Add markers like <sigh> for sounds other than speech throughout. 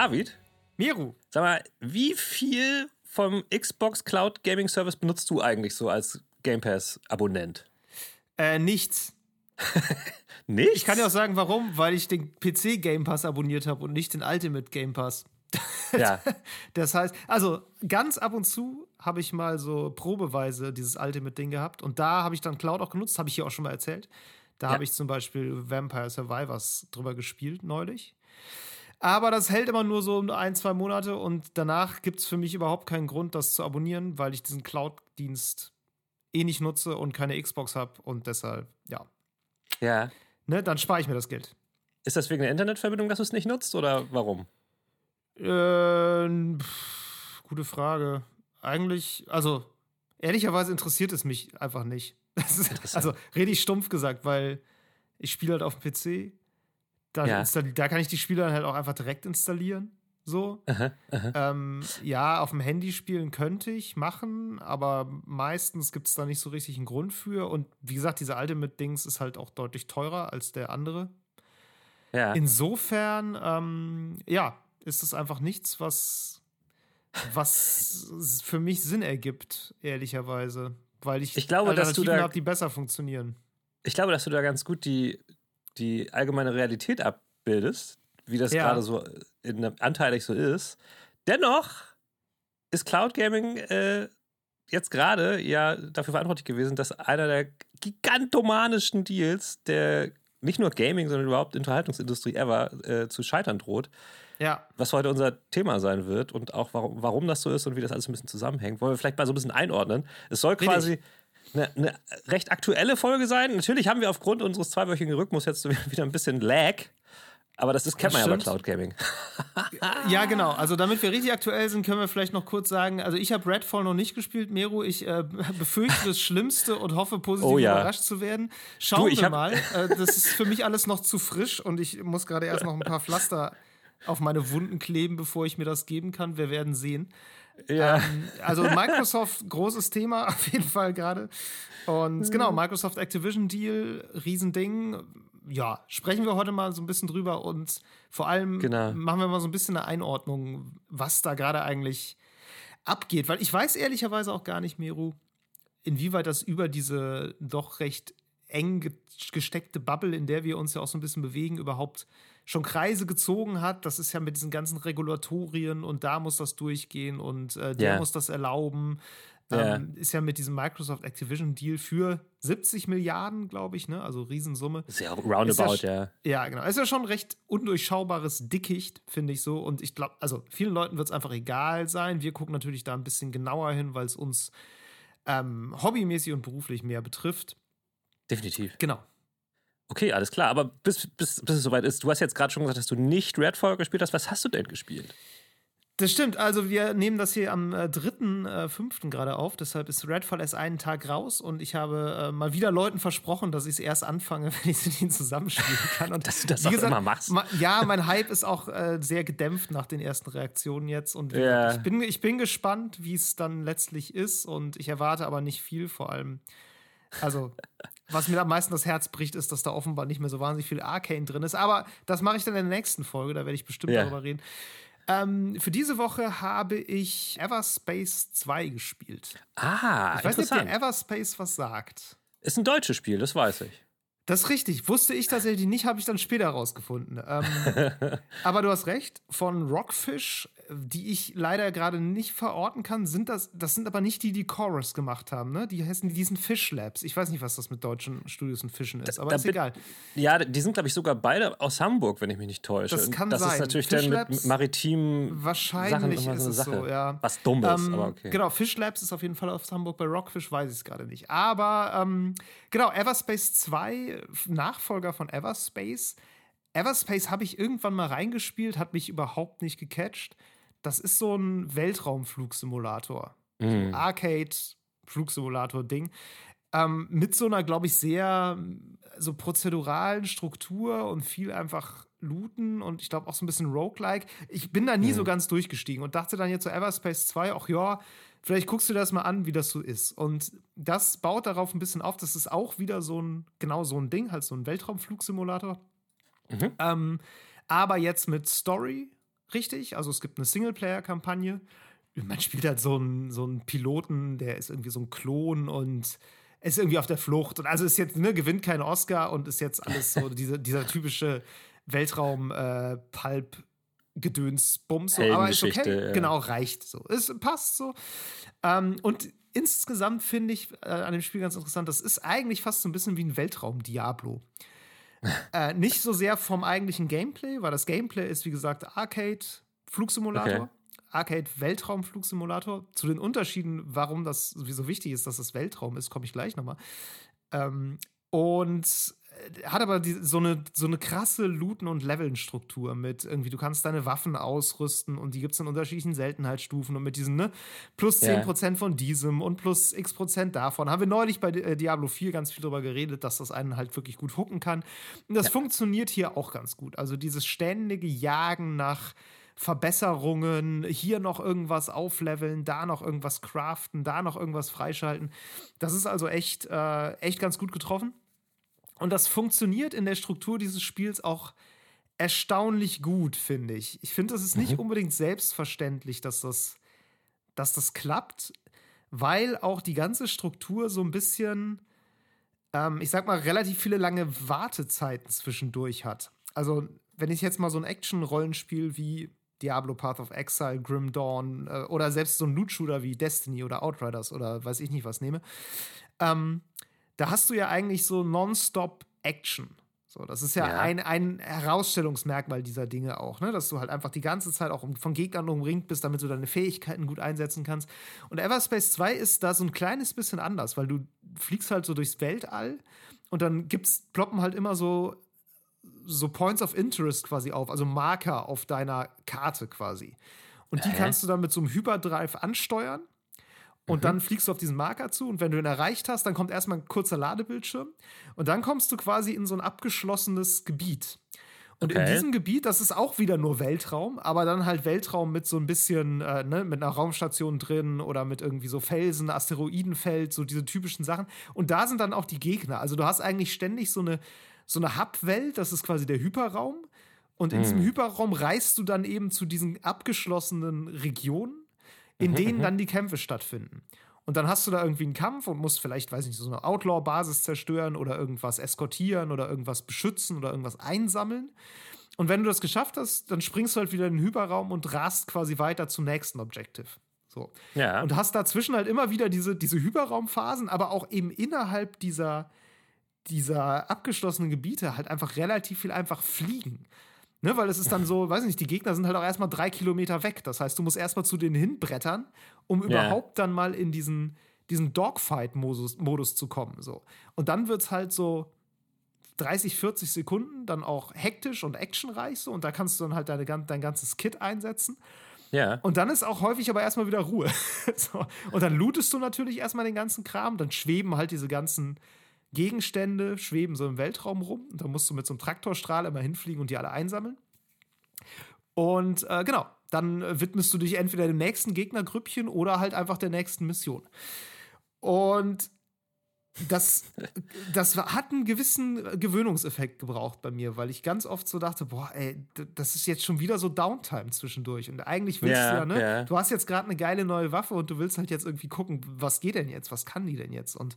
David? Miru. Sag mal, wie viel vom Xbox Cloud Gaming Service benutzt du eigentlich so als Game Pass Abonnent? Äh, nichts. <laughs> Nicht? Ich kann dir auch sagen, warum, weil ich den PC Game Pass abonniert habe und nicht den Ultimate Game Pass. <laughs> Ja. Das heißt, also ganz ab und zu habe ich mal so probeweise dieses Ultimate-Ding gehabt und da habe ich dann Cloud auch genutzt, habe ich hier auch schon mal erzählt. Da Ja. habe ich zum Beispiel Vampire Survivors drüber gespielt neulich. Aber das hält immer nur so ein, zwei Monate und danach gibt es für mich überhaupt keinen Grund, das zu abonnieren, weil ich diesen Cloud-Dienst eh nicht nutze und keine Xbox habe und deshalb, ja, Ja. ne, dann spare ich mir das Geld. Ist das wegen der Internetverbindung, dass du es nicht nutzt oder warum? Äh, pff, gute Frage. Eigentlich, also ehrlicherweise interessiert es mich einfach nicht. <laughs> Das ist, also rede ich stumpf gesagt, weil ich spiele halt auf dem PC. Da, Ja. da kann ich die Spiele dann halt auch einfach direkt installieren. So. Ähm, ja, auf dem Handy spielen könnte ich machen, aber meistens gibt es da nicht so richtig einen Grund für. Und wie gesagt, dieser Ultimate-Dings ist halt auch deutlich teurer als der andere. Ja. Insofern, ähm, ja, ist es einfach nichts, was, was für mich Sinn ergibt, ehrlicherweise. Weil ich, Ich glaube, dass du da- habe, die besser funktionieren. Ich glaube, dass du da ganz gut die, die allgemeine Realität abbildest, wie das Ja. gerade so in, anteilig so ist. Dennoch ist Cloud Gaming äh, jetzt gerade ja dafür verantwortlich gewesen, dass einer der gigantomanischsten Deals der nicht nur Gaming, sondern überhaupt Unterhaltungsindustrie ever äh, zu scheitern droht. Ja, was heute unser Thema sein wird und auch warum, warum das so ist und wie das alles ein bisschen zusammenhängt, wollen wir vielleicht mal so ein bisschen einordnen. Es soll quasi eine, eine recht aktuelle Folge sein. Natürlich haben wir aufgrund unseres zweiwöchigen Rhythmus jetzt wieder ein bisschen Lag, aber das ist, kennt man ja bei. Cloud Gaming. <laughs> ja, genau. Also damit wir richtig aktuell sind, können wir vielleicht noch kurz sagen, also ich habe Redfall noch nicht gespielt, Meru. Ich äh, befürchte das Schlimmste und hoffe, positiv Oh ja. überrascht zu werden. Schauen Du, wir mal. Äh, das ist für mich alles noch zu frisch und ich muss gerade erst noch ein paar Pflaster auf meine Wunden kleben, bevor ich mir das geben kann. Wir werden sehen. Ja. Ähm, also Microsoft, großes Thema <laughs> auf jeden Fall gerade. Und genau, Microsoft Activision Deal, Riesending. Ja, sprechen wir heute mal so ein bisschen drüber und vor allem Genau. machen wir mal so ein bisschen eine Einordnung, was da gerade eigentlich abgeht. Weil ich weiß ehrlicherweise auch gar nicht, Meru, inwieweit das über diese doch recht eng ge- gesteckte Bubble, in der wir uns ja auch so ein bisschen bewegen, überhaupt schon Kreise gezogen hat. Das ist ja mit diesen ganzen Regulatorien und da muss das durchgehen und äh, der Ja. muss das erlauben. Ja. Ähm, ist ja mit diesem Microsoft Activision Deal für 70 Milliarden, glaube ich, ne? Also Riesensumme. Sehr roundabout, Ist ja ja. Ja, genau. Ist ja schon ein recht undurchschaubares Dickicht, finde ich so. Und ich glaube, also vielen Leuten wird es einfach egal sein. Wir gucken natürlich da ein bisschen genauer hin, weil es uns ähm, hobbymäßig und beruflich mehr betrifft. Definitiv. Genau. Okay, alles klar. Aber bis, bis, bis es soweit ist, du hast jetzt gerade schon gesagt, dass du nicht Redfall gespielt hast. Was hast du denn gespielt? Das stimmt. Also wir nehmen das hier am äh, 3.5. Äh, gerade auf. Deshalb ist Redfall erst einen Tag raus. Und ich habe äh, mal wieder Leuten versprochen, dass ich es erst anfange, <laughs> wenn ich es mit ihnen zusammenspielen kann. Und <laughs> Dass du das wie auch immer machst. Ma ja, mein Hype ist auch äh, sehr gedämpft nach den ersten Reaktionen jetzt. Und gesagt, ich, bin, ich bin gespannt, wie es dann letztlich ist. Und ich erwarte aber nicht viel, vor allem. Also, was mir am meisten das Herz bricht, ist, dass da offenbar nicht mehr so wahnsinnig viel Arcane drin ist. Aber das mache ich dann in der nächsten Folge, da werde ich bestimmt Ja. darüber reden. Ähm, für diese Woche habe ich Everspace 2 gespielt. Ah, Ich weiß nicht, ob dir interessant. Everspace was sagt. Ist ein deutsches Spiel, das weiß ich. Das ist richtig. Wusste ich tatsächlich nicht, habe ich dann später rausgefunden. Ähm, <laughs> aber du hast recht. Von Rockfish, die ich leider gerade nicht verorten kann, sind das, das sind aber nicht die, die Chorus gemacht haben, ne? Die heißen diesen Fish Labs. Ich weiß nicht, was das mit deutschen Studios und Fischen ist, aber Da ist egal. Ja, die sind, glaube ich, sogar beide aus Hamburg, wenn ich mich nicht täusche. Das kann das sein. ist natürlich Fish dann Labs- mit maritimen Wahrscheinlich Sachen immer ist so es eine Sache. so, ja. Was dumm ist, Ähm, aber okay. Genau, Fish Labs ist auf jeden Fall aus Hamburg. Bei Rockfish weiß ich es gerade nicht. Aber ähm, genau, Everspace 2, Nachfolger von Everspace. Everspace habe ich irgendwann mal reingespielt, hat mich überhaupt nicht gecatcht. Das ist so ein Weltraumflugsimulator. Mhm. Arcade-Flugsimulator-Ding. Ähm, mit so einer, glaube ich, sehr so prozeduralen Struktur und viel einfach looten und ich glaube auch so ein bisschen roguelike. Ich bin da nie so ganz durchgestiegen und dachte dann jetzt so Everspace 2, ach ja, vielleicht guckst du das mal an, wie das so ist. Und das baut darauf ein bisschen auf, das ist auch wieder so ein, genau so ein Ding, halt so ein Weltraumflugsimulator. Mhm. Ähm, aber jetzt mit Story, richtig. Also es gibt eine Singleplayer-Kampagne. Man spielt halt so einen, so einen Piloten, der ist irgendwie so ein Klon und ist irgendwie auf der Flucht. Und also ist jetzt, ne, gewinnt keinen Oscar und ist jetzt alles so <laughs> diese, dieser typische Weltraum-Pulp- äh, Gedöns-Bums, so. aber ist okay, ja. genau, reicht so. Es passt so. Ähm, und insgesamt finde ich äh, an dem Spiel ganz interessant, das ist eigentlich fast so ein bisschen wie ein Weltraum-Diablo. <laughs> äh, nicht so sehr vom eigentlichen Gameplay, weil das Gameplay ist, wie gesagt, Arcade-Flugsimulator. Okay. Arcade-Weltraum-Flugsimulator. Zu den Unterschieden, warum das so wichtig ist, dass das Weltraum ist, komme ich gleich nochmal. Ähm, und hat aber die, so, eine, so eine krasse Looten- und Leveln-Struktur mit irgendwie, du kannst deine Waffen ausrüsten und die gibt es in unterschiedlichen Seltenheitsstufen und mit diesen, ne, plus 10% yeah. von diesem und plus x Prozent davon. Haben wir neulich bei äh, Diablo 4 ganz viel darüber geredet, dass das einen halt wirklich gut hucken kann. Und das ja. funktioniert hier auch ganz gut. Also dieses ständige Jagen nach Verbesserungen, hier noch irgendwas aufleveln, da noch irgendwas craften, da noch irgendwas freischalten. Das ist also echt, äh, echt ganz gut getroffen. Und das funktioniert in der Struktur dieses Spiels auch erstaunlich gut, finde ich. Ich finde, das ist nicht mhm. unbedingt selbstverständlich, dass das, dass das klappt, weil auch die ganze Struktur so ein bisschen, ähm, ich sag mal, relativ viele lange Wartezeiten zwischendurch hat. Also, wenn ich jetzt mal so ein Action-Rollenspiel wie Diablo Path of Exile, Grim Dawn äh, oder selbst so ein Loot-Shooter wie Destiny oder Outriders oder weiß ich nicht was nehme, ähm, da hast du ja eigentlich so nonstop Action. So, das ist ja, ja, Ein, ein Herausstellungsmerkmal dieser Dinge auch, ne? dass du halt einfach die ganze Zeit auch von Gegnern umringt bist, damit du deine Fähigkeiten gut einsetzen kannst. Und Everspace 2 ist da so ein kleines bisschen anders, weil du fliegst halt so durchs Weltall und dann gibt's, ploppen halt immer so, so Points of Interest quasi auf, also Marker auf deiner Karte quasi. Und die kannst du dann mit so einem Hyperdrive ansteuern und mhm. dann fliegst du auf diesen Marker zu und wenn du ihn erreicht hast, dann kommt erstmal ein kurzer Ladebildschirm und dann kommst du quasi in so ein abgeschlossenes Gebiet. Und okay. in diesem Gebiet, das ist auch wieder nur Weltraum, aber dann halt Weltraum mit so ein bisschen, äh, ne, mit einer Raumstation drin oder mit irgendwie so Felsen, Asteroidenfeld, so diese typischen Sachen. Und da sind dann auch die Gegner. Also du hast eigentlich ständig so eine, so eine Hub-Welt, das ist quasi der Hyperraum. Und in diesem Hyperraum reist du dann eben zu diesen abgeschlossenen Regionen in mhm, denen mhm. dann die Kämpfe stattfinden. Und dann hast du da irgendwie einen Kampf und musst vielleicht, weiß nicht, so eine Outlaw-Basis zerstören oder irgendwas eskortieren oder irgendwas beschützen oder irgendwas einsammeln. Und wenn du das geschafft hast, dann springst du halt wieder in den Hyperraum und rast quasi weiter zum nächsten Objective. So. Ja. Und hast dazwischen halt immer wieder diese, diese Hyperraumphasen, aber auch eben innerhalb dieser, dieser abgeschlossenen Gebiete halt einfach relativ viel einfach fliegen. Ne, weil es ist dann so, weiß nicht, die Gegner sind halt auch erstmal drei Kilometer weg. Das heißt, du musst erstmal zu denen hinbrettern, um ja. überhaupt dann mal in diesen, diesen Dogfight-Modus Modus zu kommen. So. Und dann wird es halt so 30, 40 Sekunden dann auch hektisch und actionreich so. Und da kannst du dann halt deine, dein ganzes Kit einsetzen. Ja. Und dann ist auch häufig aber erstmal wieder Ruhe. <laughs> so. Und dann lootest du natürlich erstmal den ganzen Kram. Dann schweben halt diese ganzen Gegenstände schweben so im Weltraum rum. Da musst du mit so einem Traktorstrahl immer hinfliegen und die alle einsammeln. Und äh, genau, dann widmest du dich entweder dem nächsten Gegnergrüppchen oder halt einfach der nächsten Mission. Und das, <laughs> das hat einen gewissen Gewöhnungseffekt gebraucht bei mir, weil ich ganz oft so dachte, boah, ey, das ist jetzt schon wieder so Downtime zwischendurch. Und eigentlich willst ja, du ja, ne? Ja. Du hast jetzt gerade eine geile neue Waffe und du willst halt jetzt irgendwie gucken, was geht denn jetzt, was kann die denn jetzt? Und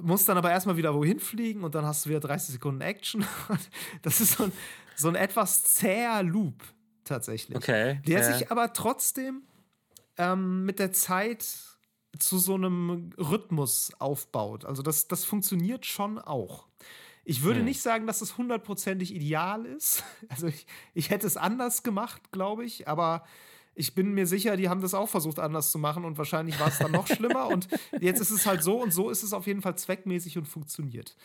musst dann aber erstmal wieder wohin fliegen und dann hast du wieder 30 Sekunden Action. <laughs> das ist so ein, so ein etwas zäher Loop tatsächlich. Okay. Der ja. sich aber trotzdem ähm, mit der Zeit zu so einem Rhythmus aufbaut. Also das, das funktioniert schon auch. Ich würde hm. nicht sagen, dass es hundertprozentig ideal ist. <laughs> Also ich, ich hätte es anders gemacht, glaube ich, aber ich bin mir sicher, die haben das auch versucht anders zu machen und wahrscheinlich war es dann noch schlimmer. Und <laughs> jetzt ist es halt so und so ist es auf jeden Fall zweckmäßig und funktioniert.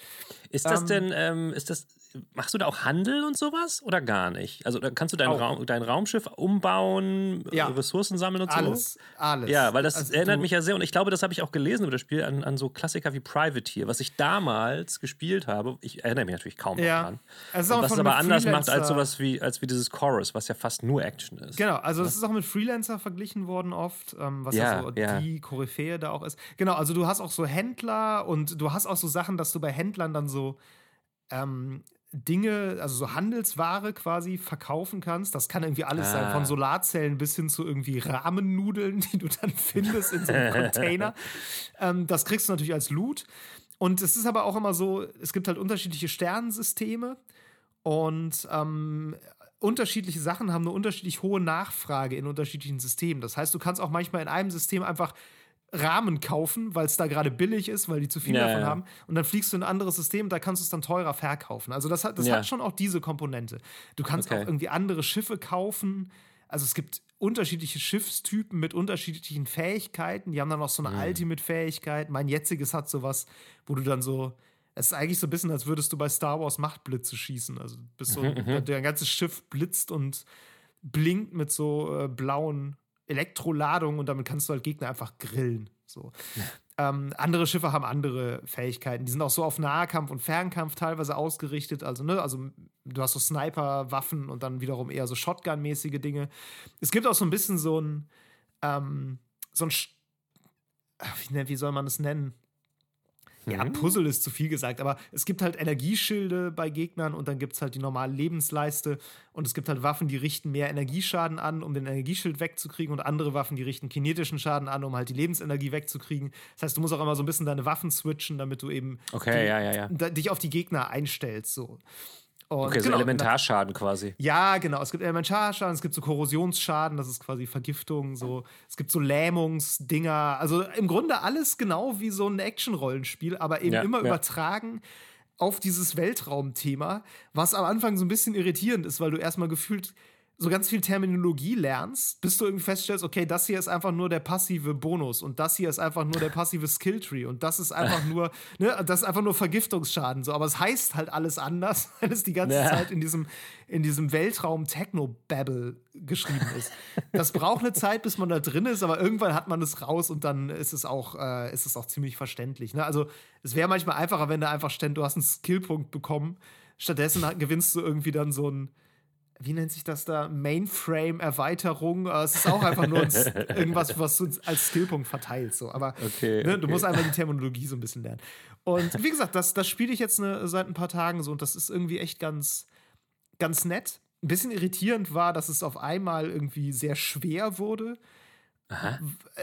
Ist das ähm, denn, ähm, ist das, machst du da auch Handel und sowas oder gar nicht? Also kannst du dein, Raum, dein Raumschiff umbauen, ja. Ressourcen sammeln und alles, so? Alles, alles. Ja, weil das also erinnert mich ja sehr und ich glaube, das habe ich auch gelesen über das Spiel an, an so Klassiker wie Privateer, was ich damals gespielt habe. Ich erinnere mich natürlich kaum ja. daran. Also was es aber anders macht als sowas wie, als wie dieses Chorus, was ja fast nur Action ist. Genau, also das ist auch mit Freelancer verglichen worden oft, ähm, was ja, ja so die Koryphäe da auch ist. Genau, also du hast auch so Händler und du hast auch so Sachen, dass du bei Händlern dann so ähm, Dinge, also so Handelsware quasi verkaufen kannst. Das kann irgendwie alles ah. sein, von ah. Solarzellen bis hin zu irgendwie Rahmennudeln, <laughs> die du dann findest in so einem <laughs> Container. Ähm, das kriegst du natürlich als Loot. Und es ist aber auch immer so, es gibt halt unterschiedliche Sternensysteme und ähm, unterschiedliche Sachen haben eine unterschiedlich hohe Nachfrage in unterschiedlichen Systemen. Das heißt, du kannst auch manchmal in einem System einfach Rahmen kaufen, weil es da gerade billig ist, weil die zu viel ja, davon ja. haben. Und dann fliegst du in ein anderes System, da kannst du es dann teurer verkaufen. Also das, hat, das ja. hat schon auch diese Komponente. Du kannst okay. auch irgendwie andere Schiffe kaufen. Also es gibt unterschiedliche Schiffstypen mit unterschiedlichen Fähigkeiten. Die haben dann auch so eine mhm. Ultimate-Fähigkeit. Mein jetziges hat sowas, wo du dann so. Es ist eigentlich so ein bisschen, als würdest du bei Star Wars Machtblitze schießen. Also bist so, mhm, mhm. dein ganzes Schiff blitzt und blinkt mit so äh, blauen Elektroladung und damit kannst du halt Gegner einfach grillen. So. Ja. Ähm, andere Schiffe haben andere Fähigkeiten. Die sind auch so auf Nahkampf und Fernkampf teilweise ausgerichtet. Also, ne, also du hast so Sniper-Waffen und dann wiederum eher so Shotgun-mäßige Dinge. Es gibt auch so ein bisschen so ein, ähm, so ein, wie, wie soll man es nennen? Ja, mhm. Puzzle ist zu viel gesagt, aber es gibt halt Energieschilde bei Gegnern und dann gibt es halt die normale Lebensleiste und es gibt halt Waffen, die richten mehr Energieschaden an, um den Energieschild wegzukriegen und andere Waffen, die richten kinetischen Schaden an, um halt die Lebensenergie wegzukriegen. Das heißt, du musst auch immer so ein bisschen deine Waffen switchen, damit du eben okay, die, ja, ja, ja. dich auf die Gegner einstellst. So. Und okay, genau, so Elementarschaden quasi. Ja, genau. Es gibt Elementarschaden, es gibt so Korrosionsschaden, das ist quasi Vergiftung, so. Es gibt so Lähmungsdinger. Also im Grunde alles genau wie so ein Action-Rollenspiel, aber eben ja, immer ja. übertragen auf dieses Weltraumthema, was am Anfang so ein bisschen irritierend ist, weil du erstmal gefühlt so ganz viel Terminologie lernst, bis du irgendwie feststellst, okay, das hier ist einfach nur der passive Bonus und das hier ist einfach nur der passive Skilltree und das ist einfach nur, ne, das ist einfach nur Vergiftungsschaden, so. Aber es heißt halt alles anders, <laughs> weil es die ganze ja. Zeit in diesem, in diesem Weltraum Techno-Babble geschrieben ist. Das braucht eine Zeit, bis man da drin ist, aber irgendwann hat man es raus und dann ist es auch, äh, ist es auch ziemlich verständlich. Ne? Also, es wäre manchmal einfacher, wenn du einfach ständ, du hast einen Skillpunkt bekommen. Stattdessen gewinnst du irgendwie dann so ein wie nennt sich das da? Mainframe-Erweiterung. Äh, es ist auch einfach nur <laughs> irgendwas, was du als Skillpunkt verteilst. So. Aber okay, ne, okay. du musst einfach die Terminologie so ein bisschen lernen. Und wie gesagt, das, das spiele ich jetzt ne, seit ein paar Tagen so und das ist irgendwie echt ganz, ganz nett. Ein bisschen irritierend war, dass es auf einmal irgendwie sehr schwer wurde. Aha.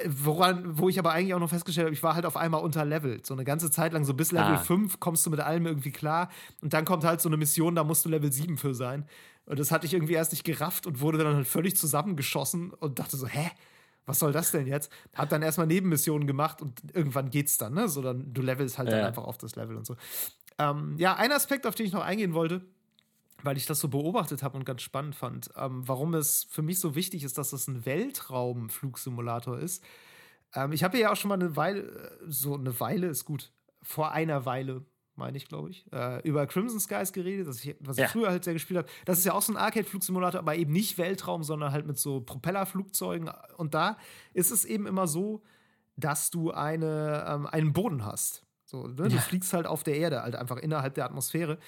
Woran, wo ich aber eigentlich auch noch festgestellt habe, ich war halt auf einmal unterlevelt. So eine ganze Zeit lang, so bis Level ah. 5 kommst du mit allem irgendwie klar. Und dann kommt halt so eine Mission, da musst du Level 7 für sein. Und das hatte ich irgendwie erst nicht gerafft und wurde dann halt völlig zusammengeschossen und dachte so, hä? Was soll das denn jetzt? Hab dann erstmal Nebenmissionen gemacht und irgendwann geht's dann, ne? So dann, du levelst halt ja. dann einfach auf das Level und so. Ähm, ja, ein Aspekt, auf den ich noch eingehen wollte, weil ich das so beobachtet habe und ganz spannend fand, ähm, warum es für mich so wichtig ist, dass das ein Weltraumflugsimulator ist. Ähm, ich habe ja auch schon mal eine Weile, äh, so eine Weile ist gut, vor einer Weile, meine ich, glaube ich, äh, über Crimson Skies geredet, ich, was ja. ich früher halt sehr gespielt habe. Das ist ja auch so ein Arcade-Flugsimulator, aber eben nicht Weltraum, sondern halt mit so Propellerflugzeugen. Und da ist es eben immer so, dass du eine, ähm, einen Boden hast. So, ne? Du fliegst halt auf der Erde, halt einfach innerhalb der Atmosphäre.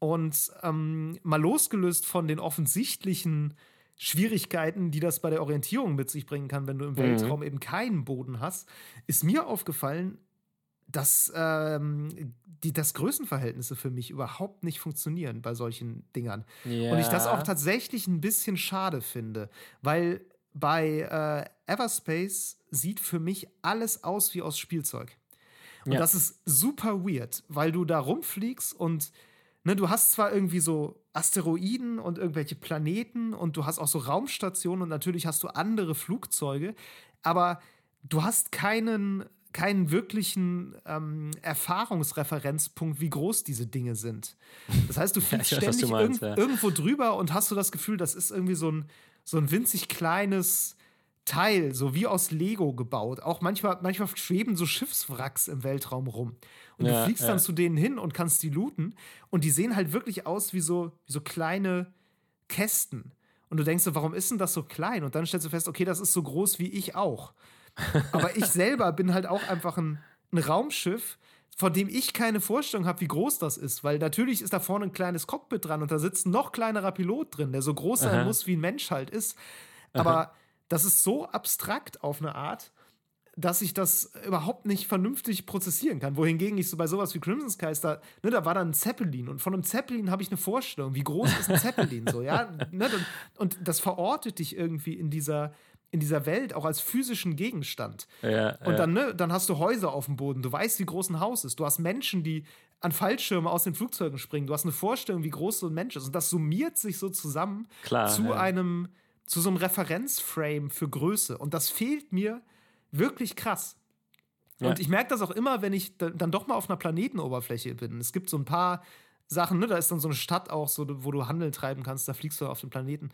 Und ähm, mal losgelöst von den offensichtlichen Schwierigkeiten, die das bei der Orientierung mit sich bringen kann, wenn du im mhm. Weltraum eben keinen Boden hast, ist mir aufgefallen, dass, ähm, die, dass Größenverhältnisse für mich überhaupt nicht funktionieren bei solchen Dingern. Ja. Und ich das auch tatsächlich ein bisschen schade finde, weil bei äh, Everspace sieht für mich alles aus wie aus Spielzeug. Und ja. das ist super weird, weil du da rumfliegst und ne, du hast zwar irgendwie so Asteroiden und irgendwelche Planeten und du hast auch so Raumstationen und natürlich hast du andere Flugzeuge, aber du hast keinen keinen wirklichen ähm, Erfahrungsreferenzpunkt, wie groß diese Dinge sind. Das heißt, du <laughs> fliegst ja, ständig du meinst, irg ja. irgendwo drüber und hast so das Gefühl, das ist irgendwie so ein, so ein winzig kleines Teil, so wie aus Lego gebaut. Auch manchmal, manchmal schweben so Schiffswracks im Weltraum rum. Und ja, du fliegst dann zu denen hin und kannst die looten. Und die sehen halt wirklich aus wie so, wie so kleine Kästen. Und du denkst so, warum ist denn das so klein? Und dann stellst du fest, okay, das ist so groß wie ich auch. Aber ich <laughs> selber bin halt auch einfach ein, ein Raumschiff, von dem ich keine Vorstellung habe, wie groß das ist. Weil natürlich ist da vorne ein kleines Cockpit dran und da sitzt ein noch kleinerer Pilot drin, der so groß sein Aha. muss, wie ein Mensch halt ist. Aber Aha. Das ist so abstrakt auf eine Art, dass ich das überhaupt nicht vernünftig prozessieren kann. Wohingegen ich so bei sowas wie Crimson Skies, da, ne, da war dann ein Zeppelin und von einem Zeppelin habe ich eine Vorstellung, wie groß ist ein Zeppelin so, ja? <laughs> Ne, und das verortet dich irgendwie in dieser, in dieser Welt auch als physischen Gegenstand. Ja, und ja. dann, ne, dann hast du Häuser auf dem Boden, du weißt, wie groß ein Haus ist, du hast Menschen, die an Fallschirme aus den Flugzeugen springen, du hast eine Vorstellung, wie groß so ein Mensch ist. Und das summiert sich so zusammen Klar, zu ja. einem, zu so einem Referenzframe für Größe. Und das fehlt mir wirklich krass. Ja. Und ich merke das auch immer, wenn ich da- dann doch mal auf einer Planetenoberfläche bin. Es gibt so ein paar Sachen, ne, da ist dann so eine Stadt auch, so, wo du Handel treiben kannst, da fliegst du auf den Planeten.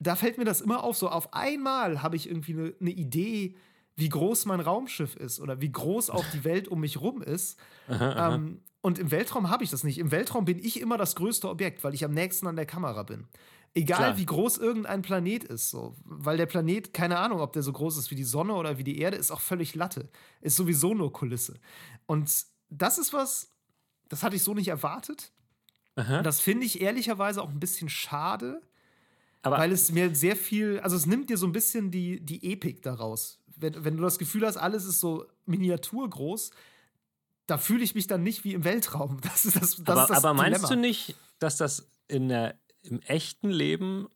Da fällt mir das immer auf, so auf einmal habe ich irgendwie eine eine Idee, wie groß mein Raumschiff ist oder wie groß auch die Welt um mich rum ist. Ähm, und im Weltraum habe ich das nicht. Im Weltraum bin ich immer das größte Objekt, weil ich am nächsten an der Kamera bin. Egal Klar. wie groß irgendein Planet ist, so. Weil der Planet, keine Ahnung, ob der so groß ist wie die Sonne oder wie die Erde, ist auch völlig Latte. Ist sowieso nur Kulisse. Und das ist was, das hatte ich so nicht erwartet. Das finde ich ehrlicherweise auch ein bisschen schade, Aber weil es mir sehr viel, also es nimmt dir so ein bisschen die, die Epik daraus. Wenn, wenn du das Gefühl hast, alles ist so miniaturgroß, da fühle ich mich dann nicht wie im Weltraum. <laughs> Das ist das, das, aber, ist das aber meinst Dilemma. du nicht, dass das in der, im echten Leben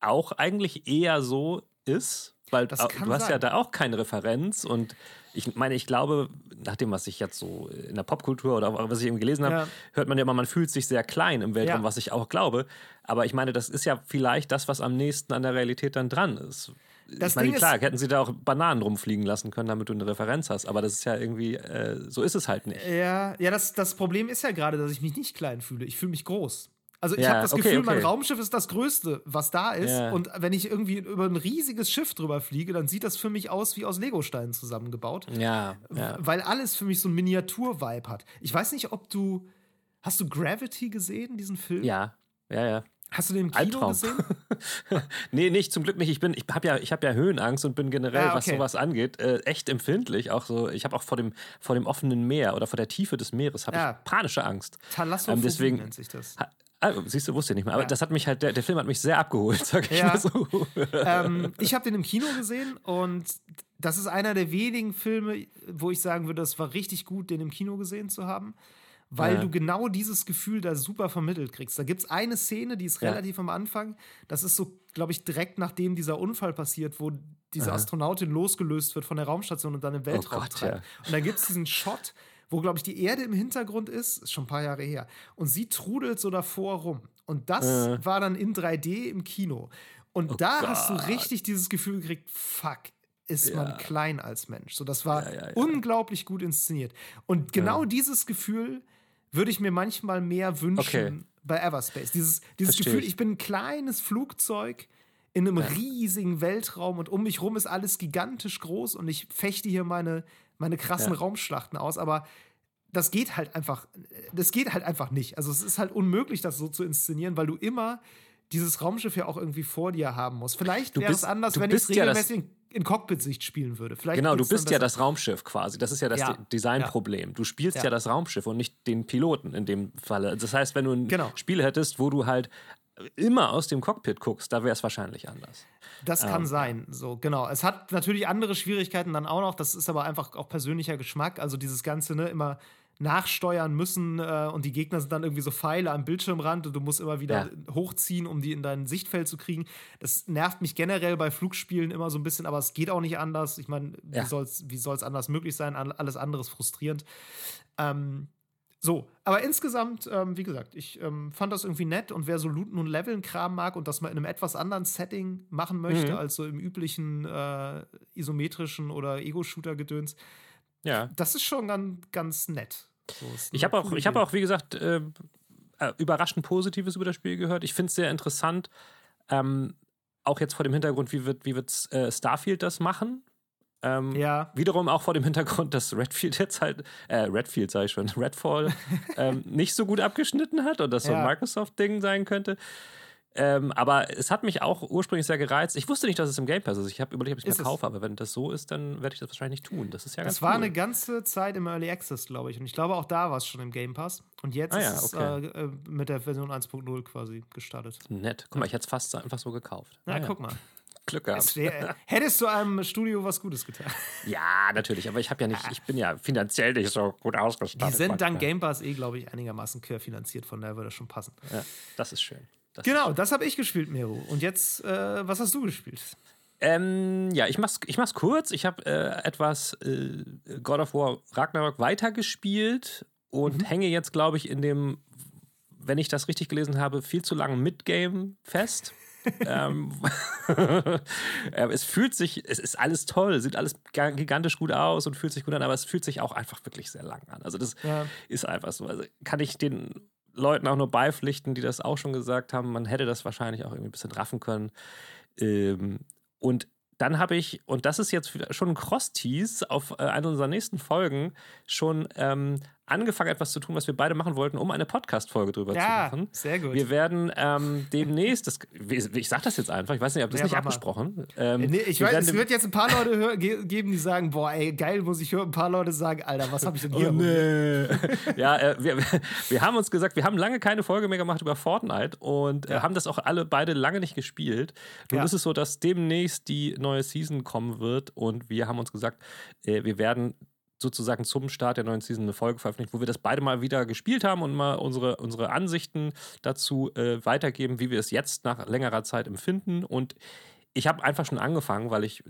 auch eigentlich eher so ist? Weil du hast ja sein. da auch keine Referenz und ich meine, ich glaube, nach dem, was ich jetzt so in der Popkultur oder auch was ich eben gelesen habe, Ja. hört man ja immer, man fühlt sich sehr klein im Weltraum, Ja. was ich auch glaube. Aber ich meine, das ist ja vielleicht das, was am nächsten an der Realität dann dran ist. Das ich meine, Ding klar, hätten sie da auch Bananen rumfliegen lassen können, damit du eine Referenz hast. Aber das ist ja irgendwie, äh, so ist es halt nicht. Ja, ja das, das Problem ist ja gerade, dass ich mich nicht klein fühle. Ich fühle mich groß. Also ich Ja, habe das okay, Gefühl, mein okay. Raumschiff ist das Größte, was da ist. Ja. Und wenn ich irgendwie über ein riesiges Schiff drüber fliege, dann sieht das für mich aus wie aus Legosteinen zusammengebaut. Ja, ja. Weil alles für mich so ein Miniatur-Vibe hat. Ich weiß nicht, ob du. Hast du Gravity gesehen, diesen Film? Ja, ja, ja. Hast du den im Kino Albtraum. gesehen? <laughs> nee, nicht, zum Glück nicht. Ich bin, ich habe ja, ich habe ja Höhenangst und bin generell, Ah, was okay. sowas angeht, äh, echt empfindlich. Auch so, ich habe auch vor dem, vor dem offenen Meer oder vor der Tiefe des Meeres habe Ja. ich panische Angst. Thalassophobie Ähm, deswegen- nennt sich das. Ah, siehst du, wusste ich nicht mehr. Aber Ja. das hat mich halt, der, der Film hat mich sehr abgeholt, <laughs> sag ich Ja. mal so. ähm, ich habe den im Kino gesehen und das ist einer der wenigen Filme, wo ich sagen würde, es war richtig gut, den im Kino gesehen zu haben, weil Ja. du genau dieses Gefühl da super vermittelt kriegst. Da gibt es eine Szene, die ist relativ am Anfang. Das ist so, glaube ich, direkt nachdem dieser Unfall passiert, wo diese. Astronautin losgelöst wird von der Raumstation und dann im Weltraum Gott, treibt. Und dann gibt es diesen Shot, wo, glaube ich, die Erde im Hintergrund ist, ist schon ein paar Jahre her. Und sie trudelt so davor rum. Und das Äh. war dann in 3D im Kino. Und Oh da hast du Gott. richtig dieses Gefühl gekriegt, fuck, ist man Ja. klein als Mensch. So, das war Ja, ja, ja. unglaublich gut inszeniert. Und genau dieses Gefühl würde ich mir manchmal mehr wünschen Okay. bei Everspace. Dieses, dieses Versteh Gefühl, ich. ich bin ein kleines Flugzeug in einem riesigen Weltraum und um mich rum ist alles gigantisch groß und ich fechte hier meine, meine krassen Ja. Raumschlachten aus, aber das geht halt einfach, das geht halt einfach nicht. Also es ist halt unmöglich, das so zu inszenieren, weil du immer dieses Raumschiff ja auch irgendwie vor dir haben musst. Vielleicht wäre es anders, wenn ich es bist ja regelmäßig in, Cockpit-Sicht spielen würde. Vielleicht Genau, du bist ja das Raumschiff quasi. Das ist ja das Ja. De- Designproblem. Du spielst ja. Ja. das Raumschiff und nicht den Piloten in dem Falle. Das heißt, wenn du ein Genau. Spiel hättest, wo du halt immer aus dem Cockpit guckst, da wäre es wahrscheinlich anders. Das kann sein, so genau. Es hat natürlich andere Schwierigkeiten dann auch noch. Das ist aber einfach auch persönlicher Geschmack. Also dieses ganze ne immer nachsteuern müssen äh, und die Gegner sind dann irgendwie so Pfeile am Bildschirmrand und du musst immer wieder hochziehen, um die in dein Sichtfeld zu kriegen. Das nervt mich generell bei Flugspielen immer so ein bisschen, aber es geht auch nicht anders. Ich meine, Ja. wie soll es anders möglich sein? All- Alles andere ist frustrierend. Ähm, so, aber insgesamt, ähm, wie gesagt, ich ähm, fand das irgendwie nett und wer so Looten und Leveln Kram mag und das mal in einem etwas anderen Setting machen möchte, Mhm. als so im üblichen äh, isometrischen oder Ego-Shooter-Gedöns, Ja. das ist schon ganz, ganz nett. So, Ich habe auch, ich Idee. auch, wie gesagt, äh, äh, überraschend Positives über das Spiel gehört. Ich finde es sehr interessant, ähm, auch jetzt vor dem Hintergrund, wie wird, wie wird äh, Starfield das machen? Ähm, Ja, Wiederum auch vor dem Hintergrund, dass Redfield jetzt halt, äh, Redfield sage ich schon, <laughs> Redfall ähm, nicht so gut abgeschnitten hat und das so ein Ja. Microsoft-Ding sein könnte. Ähm, aber es hat mich auch ursprünglich sehr gereizt. Ich wusste nicht, dass es im Game Pass ist. Ich habe überlegt, ob ich es mir es. kaufe, aber wenn das so ist, dann werde ich das wahrscheinlich nicht tun. Das ist ja ganz das war cool. eine ganze Zeit im Early Access, glaube ich. Und ich glaube, auch da war es schon im Game Pass. Und jetzt Ah ja, ist es okay. äh, äh, mit der Version 1.0 quasi gestartet. Nett. Guck mal, ich hätte es fast einfach so gekauft. Ja, Naja. guck mal. Glück gehabt. Wär, hättest du einem Studio was Gutes getan? <laughs> Ja, natürlich, aber ich habe ja nicht, ich bin ja finanziell nicht so gut ausgestattet. Die sind dank Game Pass eh, glaube ich, einigermaßen querfinanziert, von daher würde das schon passen. Ja, das ist schön. Das genau, das habe ich gespielt, Meru. Und jetzt, äh, was hast du gespielt? Ähm, ja, ich mach's, ich mach's kurz. Ich habe äh, etwas äh, God of War Ragnarok weitergespielt und mhm. hänge jetzt, glaube ich, in dem, wenn ich das richtig gelesen habe, viel zu langen Midgame fest. Ähm, <laughs> es fühlt sich, es ist alles toll, sieht alles gigantisch gut aus und fühlt sich gut an, aber es fühlt sich auch einfach wirklich sehr lang an. Also das ja. ist einfach so. Also kann ich den Leuten auch nur beipflichten, die das auch schon gesagt haben, man hätte das wahrscheinlich auch irgendwie ein bisschen raffen können. Ähm, und dann habe ich, und das ist jetzt schon ein Cross-Tease auf äh, einer unserer nächsten Folgen, schon ähm, angefangen, etwas zu tun, was wir beide machen wollten, um eine Podcast-Folge drüber ja, zu machen. Sehr gut. Wir werden ähm, demnächst, das, ich sage das jetzt einfach, ich weiß nicht, ob das ja, nicht abgesprochen. Ähm, nee, ich weiß, es wird jetzt ein paar Leute geben, die sagen, boah, ey, geil, muss ich hören. Ein paar Leute sagen, Alter, was habe ich denn hier? Oh, nee. <laughs> ja, äh, wir, <laughs> wir haben uns gesagt, wir haben lange keine Folge mehr gemacht über Fortnite und äh, ja. haben das auch alle beide lange nicht gespielt. Nun ja. ist es so, dass demnächst die neue Season kommen wird und wir haben uns gesagt, äh, wir werden sozusagen zum Start der neuen Season eine Folge veröffentlicht, wo wir das beide mal wieder gespielt haben und mal unsere, unsere Ansichten dazu äh, weitergeben, wie wir es jetzt nach längerer Zeit empfinden. Und ich habe einfach schon angefangen, weil ich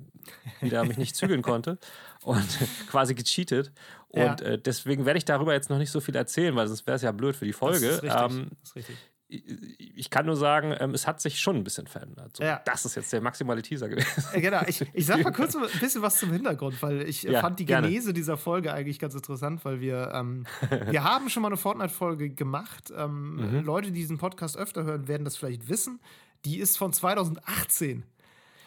wieder mich nicht zügeln konnte <laughs> und quasi gecheatet. Und ja. äh, deswegen werde ich darüber jetzt noch nicht so viel erzählen, weil sonst wäre es ja blöd für die Folge. Das ist richtig. Ähm, das ist richtig ich kann nur sagen, ähm, es hat sich schon ein bisschen verändert. So, ja. Das ist jetzt der maximale Teaser gewesen. genau, ich, ich sag mal kurz <laughs> ein bisschen was zum Hintergrund, weil ich ja, fand die Genese gerne. dieser Folge eigentlich ganz interessant, weil wir, ähm, <laughs> wir haben schon mal eine Fortnite-Folge gemacht. Ähm, mhm. Leute, die diesen Podcast öfter hören, werden das vielleicht wissen. Die ist von 2018.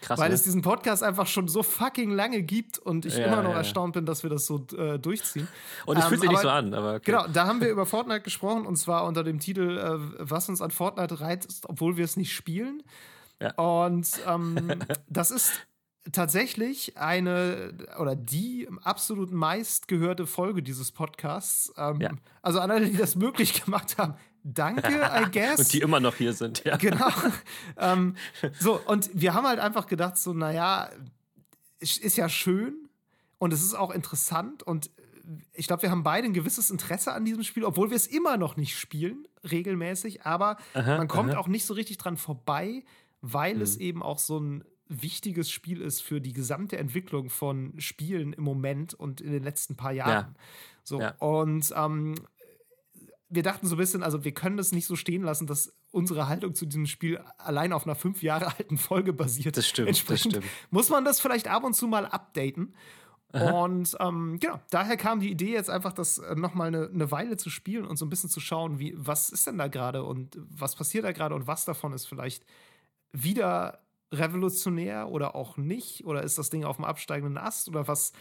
Krass, weil ne? es diesen Podcast einfach schon so fucking lange gibt und ich ja, immer noch ja, erstaunt bin, dass wir das so äh, durchziehen. Und es ähm, fühlt sich nicht so an, aber. Okay. Genau, da haben wir über Fortnite gesprochen und zwar unter dem Titel, äh, was uns an Fortnite reizt, obwohl wir es nicht spielen. Ja. Und ähm, <laughs> das ist tatsächlich eine oder die absolut meistgehörte Folge dieses Podcasts. Ähm, ja. Also an alle, die das möglich <laughs> gemacht haben, danke, <laughs> I guess. und die immer noch hier sind, ja. Genau. <laughs> ähm, so, und wir haben halt einfach gedacht, so, naja, ist ja schön und es ist auch interessant und ich glaube, wir haben beide ein gewisses Interesse an diesem Spiel, obwohl wir es immer noch nicht spielen, regelmäßig, aber aha, man kommt aha. auch nicht so richtig dran vorbei, weil mhm. es eben auch so ein wichtiges Spiel ist für die gesamte Entwicklung von Spielen im Moment und in den letzten paar Jahren. Ja. So, ja. und ähm, wir dachten so ein bisschen, also wir können das nicht so stehen lassen, dass unsere Haltung zu diesem Spiel allein auf einer fünf Jahre alten Folge basiert. Das stimmt. das stimmt. muss man das vielleicht ab und zu mal updaten. Aha. Und ähm, genau, daher kam die Idee jetzt einfach, das äh, nochmal eine, eine Weile zu spielen und so ein bisschen zu schauen, wie, was ist denn da gerade und was passiert da gerade und was davon ist vielleicht wieder revolutionär oder auch nicht? Oder ist das Ding auf dem absteigenden Ast? Oder was,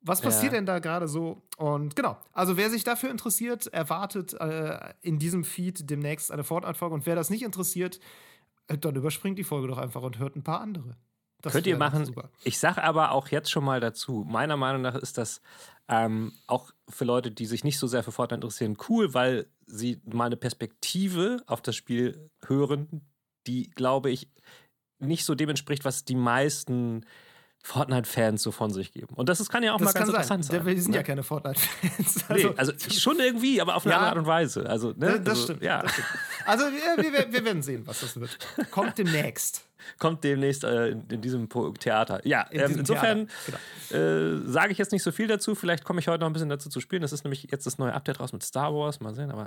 was passiert ja. denn da gerade so? Und genau, also wer sich dafür interessiert, erwartet äh, in diesem Feed demnächst eine Fortnite-Folge. Und wer das nicht interessiert, äh, dann überspringt die Folge doch einfach und hört ein paar andere. Das Könnt ihr machen. Super. Ich sage aber auch jetzt schon mal dazu, meiner Meinung nach ist das ähm, auch für Leute, die sich nicht so sehr für Fortnite interessieren, cool, weil sie mal eine Perspektive auf das Spiel hören, die, glaube ich, nicht so dem entspricht, was die meisten Fortnite-Fans so von sich geben. Und das ist, kann ja auch das mal ganz interessant sein. Wir sind ne? ja keine Fortnite-Fans. Also, nee, also schon irgendwie, aber auf eine ja, andere Art und Weise. Also, ne? das, also, stimmt, ja. das stimmt. Also wir, wir, wir, werden sehen, was das wird. Kommt demnächst. Kommt demnächst äh, in, in, diesem Theater. Ja, in ähm, insofern genau. äh, sage ich jetzt nicht so viel dazu. Vielleicht komme ich heute noch ein bisschen dazu zu spielen. Das ist nämlich jetzt das neue Update raus mit Star Wars. Mal sehen, aber.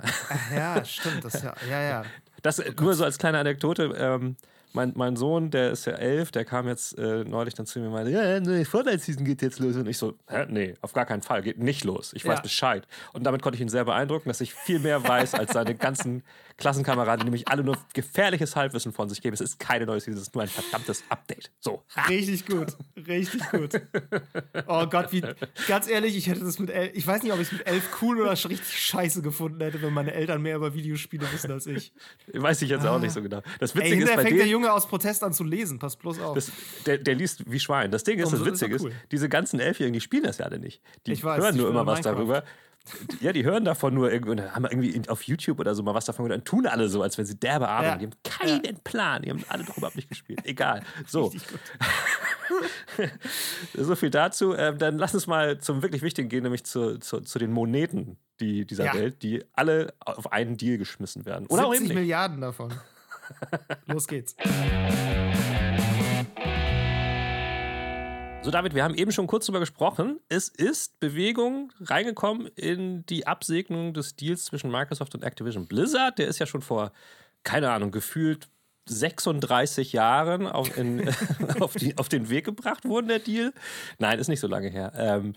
Ja, stimmt. Das ja, ja, ja. Das oh nur so als kleine Anekdote. Ähm, mein, mein Sohn, der ist ja elf, der kam jetzt äh, neulich dann zu mir und meinte, ja, nee, Fortnite-Season geht jetzt los. Und ich so, hä, nee, auf gar keinen Fall, geht nicht los. Ich weiß ja. Bescheid. Und damit konnte ich ihn sehr beeindrucken, dass ich viel mehr weiß als seine ganzen Klassenkameraden, die nämlich alle nur gefährliches Halbwissen von sich geben. Es ist keine neue Season, es ist nur ein verdammtes Update. So. Richtig gut, richtig gut. Oh Gott, wie, ganz ehrlich, ich hätte das mit elf, ich weiß nicht, ob ich es mit elf cool oder richtig scheiße gefunden hätte, wenn meine Eltern mehr über Videospiele wissen als ich. Weiß ich jetzt auch nicht so genau. Das Witzige Ey, ist bei fängt der Junge aus Protest an zu lesen, pass bloß auf. Das, der, der liest wie Schwein. Das Ding ist, das Witzige ist, cool. diese ganzen Elfjährigen, die spielen das ja alle nicht. Die weiß, hören nur immer was Minecraft. darüber. Ja, die hören davon nur irgendwie, haben irgendwie auf YouTube oder so mal was davon gehört, tun alle so, als wenn sie derbe Ahnung ja. Die haben keinen ja. Plan, die haben alle doch überhaupt nicht gespielt. Egal. So. <laughs> so viel dazu. Ähm, dann lass uns mal zum wirklich Wichtigen gehen, nämlich zu, zu, zu den Moneten die, dieser ja. Welt, die alle auf einen Deal geschmissen werden. Oder 70 Milliarden davon. <laughs> Los geht's. So, David, wir haben eben schon kurz darüber gesprochen. Es ist Bewegung reingekommen in die Absegnung des Deals zwischen Microsoft und Activision Blizzard. Der ist ja schon vor, keine Ahnung, gefühlt 36 Jahren auf, in, <laughs> auf, die, auf, den Weg gebracht worden, der Deal. Ist nicht so lange her. Ähm,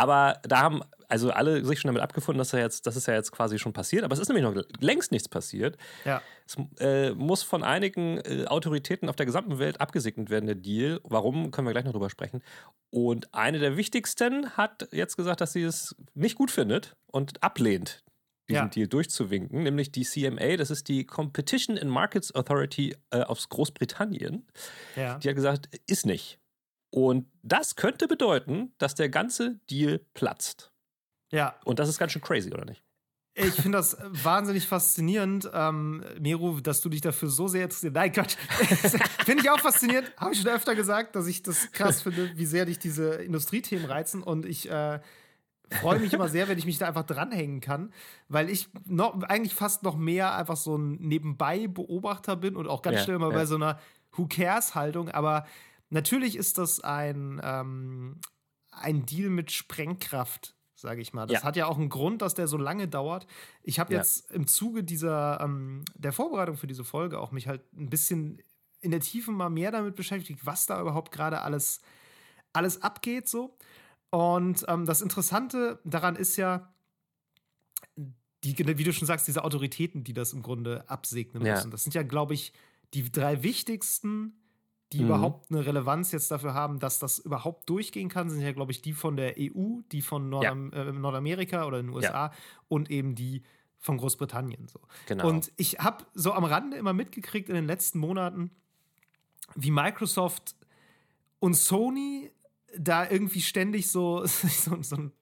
aber da haben also alle sich schon damit abgefunden, dass, er jetzt, das ist ja jetzt quasi schon passiert. Aber es ist nämlich noch längst nichts passiert. Ja. Es äh, muss von einigen äh, Autoritäten auf der gesamten Welt abgesegnet werden, der Deal. Warum, können wir gleich noch drüber sprechen. Und eine der wichtigsten hat jetzt gesagt, dass sie es nicht gut findet und ablehnt, diesen ja. Deal durchzuwinken, nämlich die CMA, das ist die Competition and Markets Authority äh, aus Großbritannien. Ja. Die hat gesagt, ist nicht. Und das könnte bedeuten, dass der ganze Deal platzt. Ja. Und das ist ganz schön crazy, oder nicht? Ich finde das wahnsinnig faszinierend, ähm, Meru, dass du dich dafür so sehr interessierst. Nein, Gott. <laughs> finde ich auch faszinierend. Habe ich schon öfter gesagt, dass ich das krass finde, wie sehr dich diese Industriethemen reizen. Und ich äh, freue mich immer sehr, wenn ich mich da einfach dranhängen kann, weil ich noch, eigentlich fast noch mehr einfach so ein Nebenbei-Beobachter bin und auch ganz ja, schnell mal ja. bei so einer Who cares-Haltung. Aber natürlich ist das ein, ähm, ein Deal mit Sprengkraft sage ich mal. Das ja. hat ja auch einen Grund, dass der so lange dauert. Ich habe jetzt ja. im Zuge dieser ähm, der Vorbereitung für diese Folge auch mich halt ein bisschen in der Tiefe mal mehr damit beschäftigt, was da überhaupt gerade alles alles abgeht so. Und ähm, das Interessante daran ist ja, die, wie du schon sagst, diese Autoritäten, die das im Grunde absegnen müssen. Ja. Das sind ja, glaube ich, die drei wichtigsten die mhm. überhaupt eine Relevanz jetzt dafür haben, dass das überhaupt durchgehen kann, sind ja, glaube ich, die von der EU, die von Nordam ja. äh, Nordamerika oder den USA ja. und eben die von Großbritannien. So. Genau. Und ich habe so am Rande immer mitgekriegt in den letzten Monaten, wie Microsoft und Sony da irgendwie ständig so, <laughs> so, so einen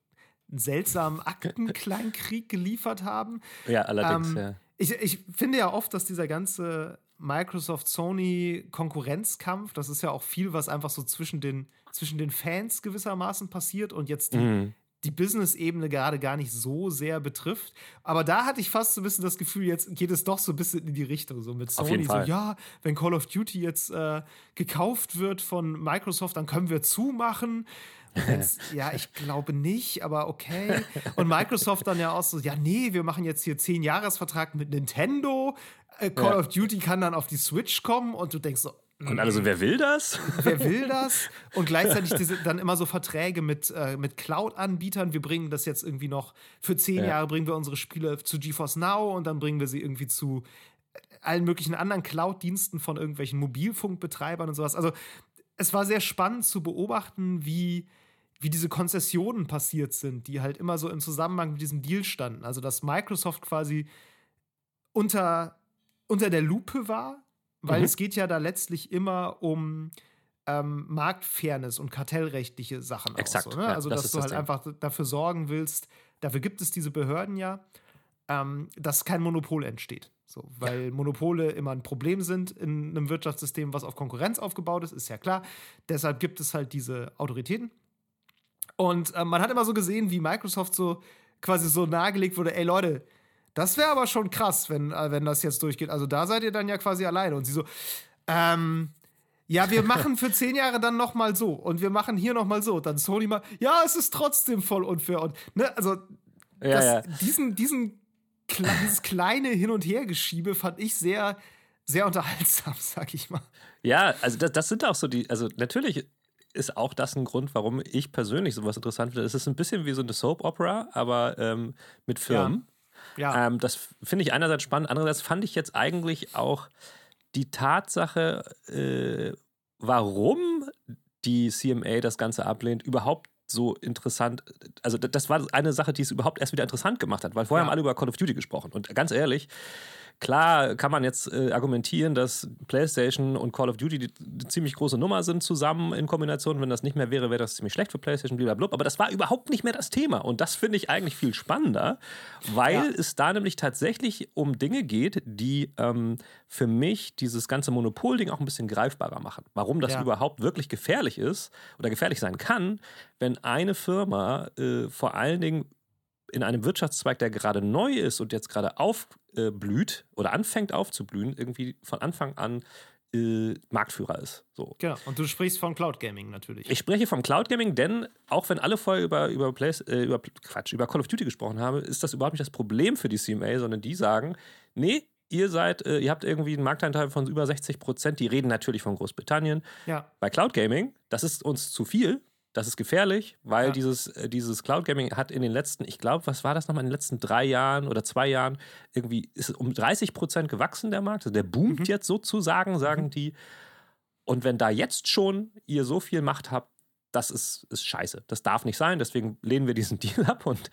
seltsamen <laughs> Aktenkleinkrieg geliefert haben. Ja, allerdings, ähm, ja. Ich, ich finde ja oft, dass dieser ganze Microsoft-Sony-Konkurrenzkampf. Das ist ja auch viel, was einfach so zwischen den, zwischen den Fans gewissermaßen passiert und jetzt die, mhm. die Business-Ebene gerade gar nicht so sehr betrifft. Aber da hatte ich fast so ein bisschen das Gefühl, jetzt geht es doch so ein bisschen in die Richtung. So mit Sony, so, ja, wenn Call of Duty jetzt äh, gekauft wird von Microsoft, dann können wir zumachen. <laughs> ja, ich glaube nicht, aber okay. Und Microsoft dann ja auch so, ja, nee, wir machen jetzt hier zehn Jahresvertrag mit Nintendo. Äh, Call ja. of Duty kann dann auf die Switch kommen und du denkst so, und alle so, wer will das? Wer will das? <laughs> Und gleichzeitig diese, dann immer so Verträge mit, äh, mit Cloud-Anbietern. Wir bringen das jetzt irgendwie noch für zehn ja. Jahre, bringen wir unsere Spiele zu GeForce Now und dann bringen wir sie irgendwie zu allen möglichen anderen Cloud-Diensten von irgendwelchen Mobilfunkbetreibern und sowas. Also es war sehr spannend zu beobachten, wie, wie diese Konzessionen passiert sind, die halt immer so im Zusammenhang mit diesem Deal standen. Also dass Microsoft quasi unter unter der Lupe war, weil mhm. es geht ja da letztlich immer um ähm, Marktfairness und kartellrechtliche Sachen Exakt. Aus, so, ne? Also, das dass du halt Ding. einfach dafür sorgen willst, dafür gibt es diese Behörden ja, ähm, dass kein Monopol entsteht. So, weil ja. Monopole immer ein Problem sind in einem Wirtschaftssystem, was auf Konkurrenz aufgebaut ist, ist ja klar. Deshalb gibt es halt diese Autoritäten. Und äh, man hat immer so gesehen, wie Microsoft so quasi so nahegelegt wurde: ey Leute, das wäre aber schon krass, wenn, äh, wenn das jetzt durchgeht. Also da seid ihr dann ja quasi alleine. Und sie so, ähm, ja, wir <laughs> machen für zehn Jahre dann noch mal so und wir machen hier noch mal so. Dann Sony mal, ja, es ist trotzdem voll unfair. Und, ne, also ja, das, ja. diesen, diesen dieses kleine Hin- und Hergeschiebe fand ich sehr, sehr unterhaltsam, <laughs> sag ich mal. Ja, also das, das sind auch so die, also natürlich ist auch das ein Grund, warum ich persönlich sowas interessant finde. Es ist ein bisschen wie so eine Soap-Opera, aber ähm, mit Firmen. Ja. Ja. Ähm, das finde ich einerseits spannend, andererseits fand ich jetzt eigentlich auch die Tatsache, äh, warum die CMA das Ganze ablehnt, überhaupt so interessant. Also, das war eine Sache, die es überhaupt erst wieder interessant gemacht hat, weil vorher ja. haben alle über Call of Duty gesprochen. Und ganz ehrlich, klar kann man jetzt äh, argumentieren, dass PlayStation und Call of Duty die, die ziemlich große Nummer sind zusammen in Kombination. Wenn das nicht mehr wäre, wäre das ziemlich schlecht für PlayStation, blablabla. Aber das war überhaupt nicht mehr das Thema. Und das finde ich eigentlich viel spannender, weil ja. es da nämlich tatsächlich um Dinge geht, die ähm, für mich dieses ganze Monopolding auch ein bisschen greifbarer machen. Warum das ja. überhaupt wirklich gefährlich ist oder gefährlich sein kann, wenn eine Firma äh, vor allen Dingen in einem Wirtschaftszweig, der gerade neu ist und jetzt gerade aufblüht oder anfängt aufzublühen, irgendwie von Anfang an äh, Marktführer ist. So. Genau, und du sprichst von Cloud Gaming natürlich. Ich spreche vom Cloud Gaming, denn auch wenn alle vorher über, über, Place, äh, über, Quatsch, über Call of Duty gesprochen haben, ist das überhaupt nicht das Problem für die CMA, sondern die sagen, nee, ihr seid, äh, ihr habt irgendwie einen Marktanteil von über 60 Prozent, die reden natürlich von Großbritannien. Ja. Bei Cloud Gaming, das ist uns zu viel, das ist gefährlich, weil ja. dieses, äh, dieses Cloud Gaming hat in den letzten, ich glaube, was war das nochmal, in den letzten drei Jahren oder zwei Jahren, irgendwie ist es um 30 Prozent gewachsen, der Markt. Also der boomt mhm. jetzt sozusagen, sagen mhm. die. Und wenn da jetzt schon ihr so viel Macht habt, das ist, ist scheiße. Das darf nicht sein, deswegen lehnen wir diesen <laughs> Deal ab. Und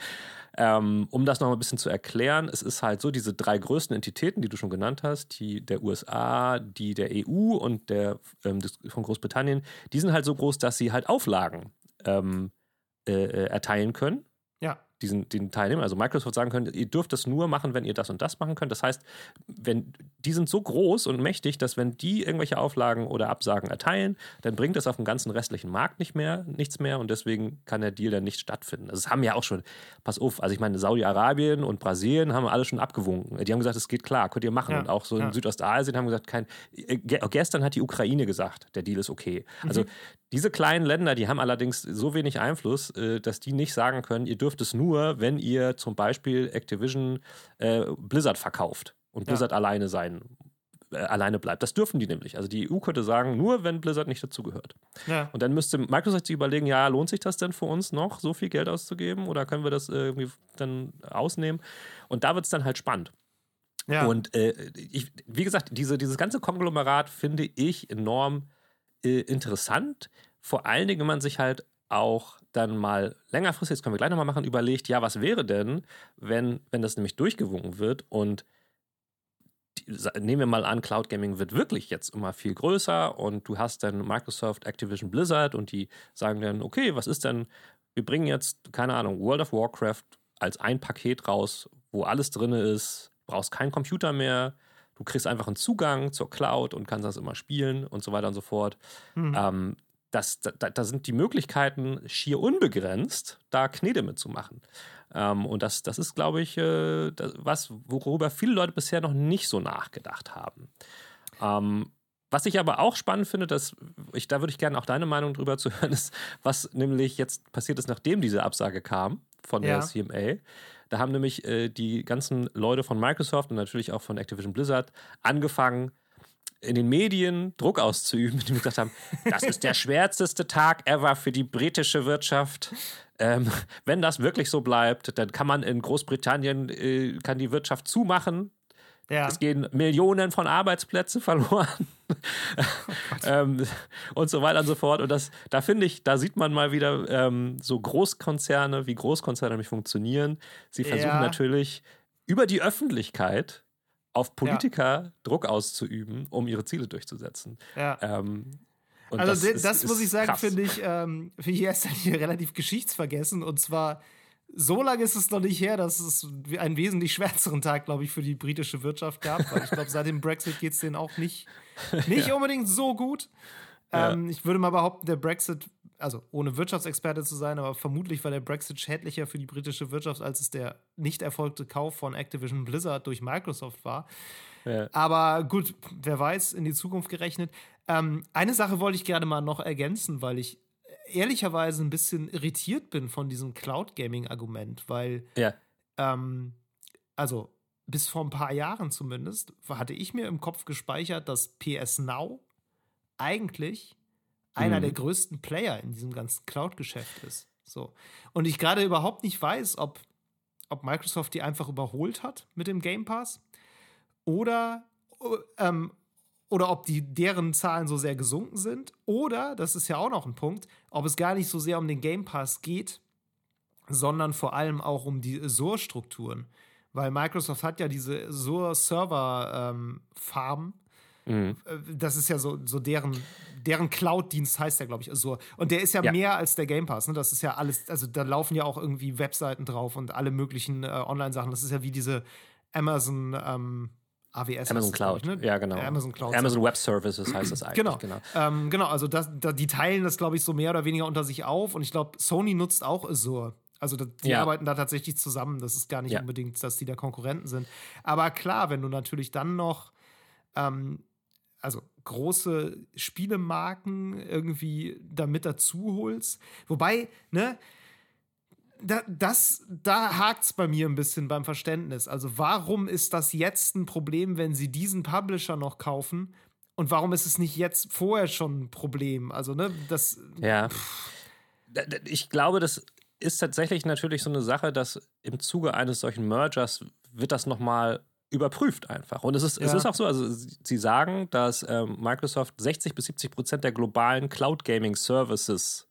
ähm, um das noch ein bisschen zu erklären, es ist halt so, diese drei größten Entitäten, die du schon genannt hast, die der USA, die der EU und der ähm, von Großbritannien, die sind halt so groß, dass sie halt Auflagen ähm, äh, äh, erteilen können. Diesen, den Teilnehmern, also Microsoft sagen können, ihr dürft das nur machen, wenn ihr das und das machen könnt. Das heißt, wenn die sind so groß und mächtig, dass wenn die irgendwelche Auflagen oder Absagen erteilen, dann bringt das auf dem ganzen restlichen Markt nicht mehr, nichts mehr und deswegen kann der Deal dann nicht stattfinden. Also es haben ja auch schon, pass auf, also ich meine, Saudi-Arabien und Brasilien haben alle schon abgewunken. Die haben gesagt, es geht klar, könnt ihr machen. Ja, und auch so ja. in Südostasien haben gesagt, kein, äh, gestern hat die Ukraine gesagt, der Deal ist okay. Also mhm. Diese kleinen Länder, die haben allerdings so wenig Einfluss, äh, dass die nicht sagen können, ihr dürft es nur, wenn ihr zum Beispiel Activision äh, Blizzard verkauft und Blizzard ja. alleine sein äh, alleine bleibt. Das dürfen die nämlich. Also die EU könnte sagen, nur wenn Blizzard nicht dazugehört. Ja. Und dann müsste Microsoft sich überlegen, ja, lohnt sich das denn für uns noch, so viel Geld auszugeben oder können wir das irgendwie dann ausnehmen? Und da wird es dann halt spannend. Ja. Und äh, ich, wie gesagt, diese, dieses ganze Konglomerat finde ich enorm äh, interessant. Vor allen Dingen, wenn man sich halt auch dann mal längerfristig, das können wir gleich nochmal machen, überlegt, ja, was wäre denn, wenn, wenn das nämlich durchgewunken wird und nehmen wir mal an, Cloud Gaming wird wirklich jetzt immer viel größer und du hast dann Microsoft, Activision, Blizzard und die sagen dann, okay, was ist denn, wir bringen jetzt, keine Ahnung, World of Warcraft als ein Paket raus, wo alles drin ist, brauchst keinen Computer mehr, du kriegst einfach einen Zugang zur Cloud und kannst das immer spielen und so weiter und so fort. Mhm. Ähm, das, da, da, sind die Möglichkeiten schier unbegrenzt, da Knete mitzumachen. Ähm, und das, das ist, glaube ich, äh, das, was, worüber viele Leute bisher noch nicht so nachgedacht haben. Ähm, was ich aber auch spannend finde, dass ich, da würde ich gerne auch deine Meinung drüber zu hören, ist, was nämlich jetzt passiert ist, nachdem diese Absage kam von ja. der CMA. Da haben nämlich äh, die ganzen Leute von Microsoft und natürlich auch von Activision Blizzard angefangen, in den Medien Druck auszuüben, <laughs> die gesagt haben, das ist der schwärzeste Tag ever für die britische Wirtschaft. Ähm, wenn das wirklich so bleibt, dann kann man in Großbritannien äh, kann die Wirtschaft zumachen. Ja. Es gehen Millionen von Arbeitsplätzen verloren <laughs> ähm, und so weiter und so fort. Und das, da finde ich, da sieht man mal wieder ähm, so Großkonzerne, wie Großkonzerne nämlich funktionieren. Sie versuchen ja. natürlich über die Öffentlichkeit auf Politiker ja. Druck auszuüben, um ihre Ziele durchzusetzen. Ja. Ähm, also das, ist, das muss ich sagen, finde ich, ähm, finde ich erst hier relativ geschichtsvergessen. Und zwar so lange ist es noch nicht her, dass es einen wesentlich schwärzeren Tag, glaube ich, für die britische Wirtschaft gab. Weil ich glaube, seit dem Brexit geht es denen auch nicht, nicht ja. unbedingt so gut. Ähm, Ich würde mal behaupten, der Brexit also ohne Wirtschaftsexperte zu sein, aber vermutlich war der Brexit schädlicher für die britische Wirtschaft, als es der nicht erfolgte Kauf von Activision Blizzard durch Microsoft war. Ja. Aber gut, wer weiß, in die Zukunft gerechnet. Ähm, eine Sache wollte ich gerne mal noch ergänzen, weil ich ehrlicherweise ein bisschen irritiert bin von diesem Cloud Gaming-Argument, weil, ja. ähm, also bis vor ein paar Jahren zumindest, hatte ich mir im Kopf gespeichert, dass PS Now eigentlich einer mhm. der größten Player in diesem ganzen Cloud-Geschäft ist. So. Und ich gerade überhaupt nicht weiß, ob, ob Microsoft die einfach überholt hat mit dem Game Pass oder, ähm, oder ob die, deren Zahlen so sehr gesunken sind oder, das ist ja auch noch ein Punkt, ob es gar nicht so sehr um den Game Pass geht, sondern vor allem auch um die Azure-Strukturen. weil Microsoft hat ja diese Azure Server ähm, Farm. Mhm. Äh, das ist ja so, so deren, deren Cloud-Dienst heißt der, glaube ich, Azure. Und der ist ja, ja, mehr als der Game Pass. Ne? Das ist ja alles, also da laufen ja auch irgendwie Webseiten drauf und alle möglichen äh, Online-Sachen. Das ist ja wie diese Amazon ähm, AWS. Amazon Cloud, ich, ne? ja genau. Amazon Cloud. Amazon Web Services heißt das <clears throat> eigentlich. Genau, genau. Ähm, genau also das, da, die teilen das, glaube ich, so mehr oder weniger unter sich auf. Und ich glaube, Sony nutzt auch Azure. Also die ja. arbeiten da tatsächlich zusammen. Das ist gar nicht ja. unbedingt, dass die da Konkurrenten sind. Aber klar, wenn du natürlich dann noch ähm, also große Spielemarken irgendwie damit dazu holst. Wobei, ne, da, das, da hakt es bei mir ein bisschen beim Verständnis. Also, warum ist das jetzt ein Problem, wenn sie diesen Publisher noch kaufen? Und warum ist es nicht jetzt vorher schon ein Problem? Also, ne, das. Ja. Ich glaube, das ist tatsächlich natürlich so eine Sache, dass im Zuge eines solchen Mergers wird das nochmal überprüft einfach. Und es ist, ja. es ist auch so, also sie sagen, dass ähm, Microsoft 60 bis 70 Prozent der globalen Cloud Gaming Services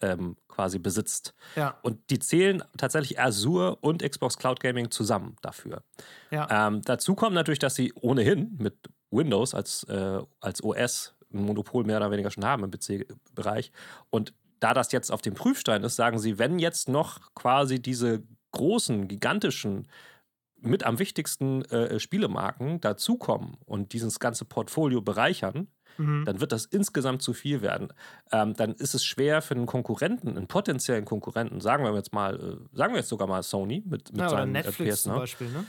ähm, quasi besitzt. Ja. Und die zählen tatsächlich Azure und Xbox Cloud Gaming zusammen dafür. Ja. Ähm, dazu kommt natürlich, dass sie ohnehin mit Windows als, äh, als OS ein Monopol mehr oder weniger schon haben im PC-Bereich. Und da das jetzt auf dem Prüfstein ist, sagen sie, wenn jetzt noch quasi diese großen, gigantischen mit am wichtigsten äh, Spielemarken dazukommen und dieses ganze Portfolio bereichern, mhm. dann wird das insgesamt zu viel werden. Ähm, dann ist es schwer für einen Konkurrenten, einen potenziellen Konkurrenten, sagen wir jetzt mal, äh, sagen wir jetzt sogar mal Sony mit, mit ja, seinen oder Netflix PS, zum ne? Beispiel, ne?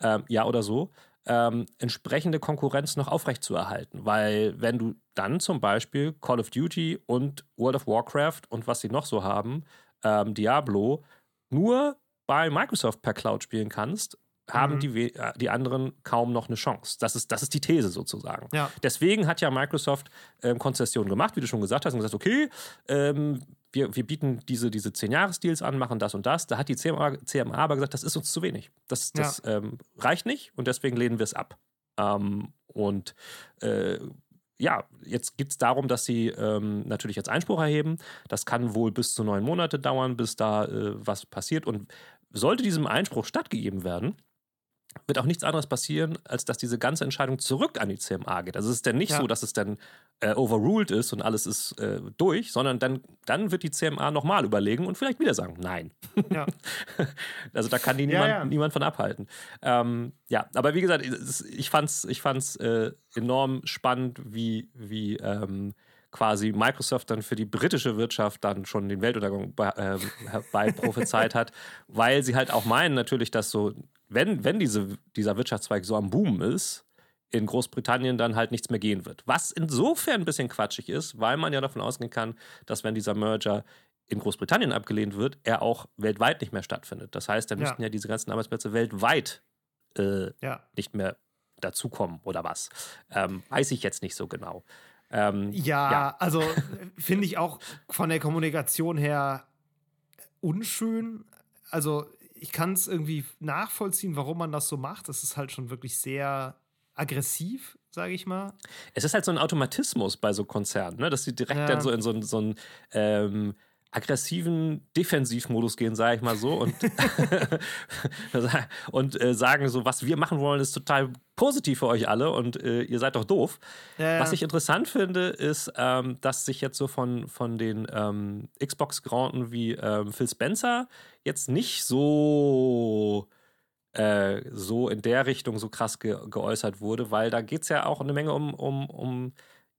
Ähm, ja, oder so. Ähm, entsprechende Konkurrenz noch aufrechtzuerhalten. Weil wenn du dann zum Beispiel Call of Duty und World of Warcraft und was sie noch so haben, ähm, Diablo, nur bei Microsoft per Cloud spielen kannst, haben mhm. die, äh, die anderen kaum noch eine Chance. Das ist, das ist die These sozusagen. Ja. Deswegen hat ja Microsoft ähm, Konzessionen gemacht, wie du schon gesagt hast, und gesagt, okay, ähm, wir, wir bieten diese, diese 10-Jahres-Deals an, machen das und das. Da hat die CMA, CMA aber gesagt, das ist uns zu wenig. Das, das ja. ähm, reicht nicht und deswegen lehnen wir es ab. Ähm, und äh, ja, jetzt geht es darum, dass sie ähm, natürlich jetzt Einspruch erheben. Das kann wohl bis zu neun Monate dauern, bis da äh, was passiert. Und sollte diesem Einspruch stattgegeben werden, wird auch nichts anderes passieren, als dass diese ganze Entscheidung zurück an die CMA geht. Also es ist dann nicht ja. so, dass es dann äh, overruled ist und alles ist äh, durch, sondern dann, dann wird die CMA nochmal überlegen und vielleicht wieder sagen, nein. Ja. <laughs> also da kann die niemand, ja, niemand von abhalten. Ähm, ja, aber wie gesagt, ich fand es ich fand's, äh, enorm spannend, wie, wie ähm, quasi Microsoft dann für die britische Wirtschaft dann schon den Weltuntergang äh, herbei prophezeit <laughs> hat, weil sie halt auch meinen natürlich, dass so wenn, wenn diese, dieser Wirtschaftszweig so am Boom ist, in Großbritannien dann halt nichts mehr gehen wird. Was insofern ein bisschen quatschig ist, weil man ja davon ausgehen kann, dass wenn dieser Merger in Großbritannien abgelehnt wird, er auch weltweit nicht mehr stattfindet. Das heißt, dann ja. müssten ja diese ganzen Arbeitsplätze weltweit äh, ja. nicht mehr dazukommen oder was. Ähm, weiß ich jetzt nicht so genau. Ähm, ja, ja, also finde ich auch von der Kommunikation her unschön. Also ich kann es irgendwie nachvollziehen, warum man das so macht. Das ist halt schon wirklich sehr aggressiv, sage ich mal. Es ist halt so ein Automatismus bei so Konzernen, ne? dass sie direkt ja. dann so in so, so ein ähm, aggressiven Defensivmodus gehen, sage ich mal so, und, <laughs> und äh, sagen so, was wir machen wollen, ist total positiv für euch alle und äh, ihr seid doch doof. Ja, ja. Was ich interessant finde, ist, ähm, dass sich jetzt so von, von den ähm, Xbox-Granden wie ähm, Phil Spencer jetzt nicht so äh, so in der Richtung so krass ge geäußert wurde, weil da geht es ja auch eine Menge um, um, um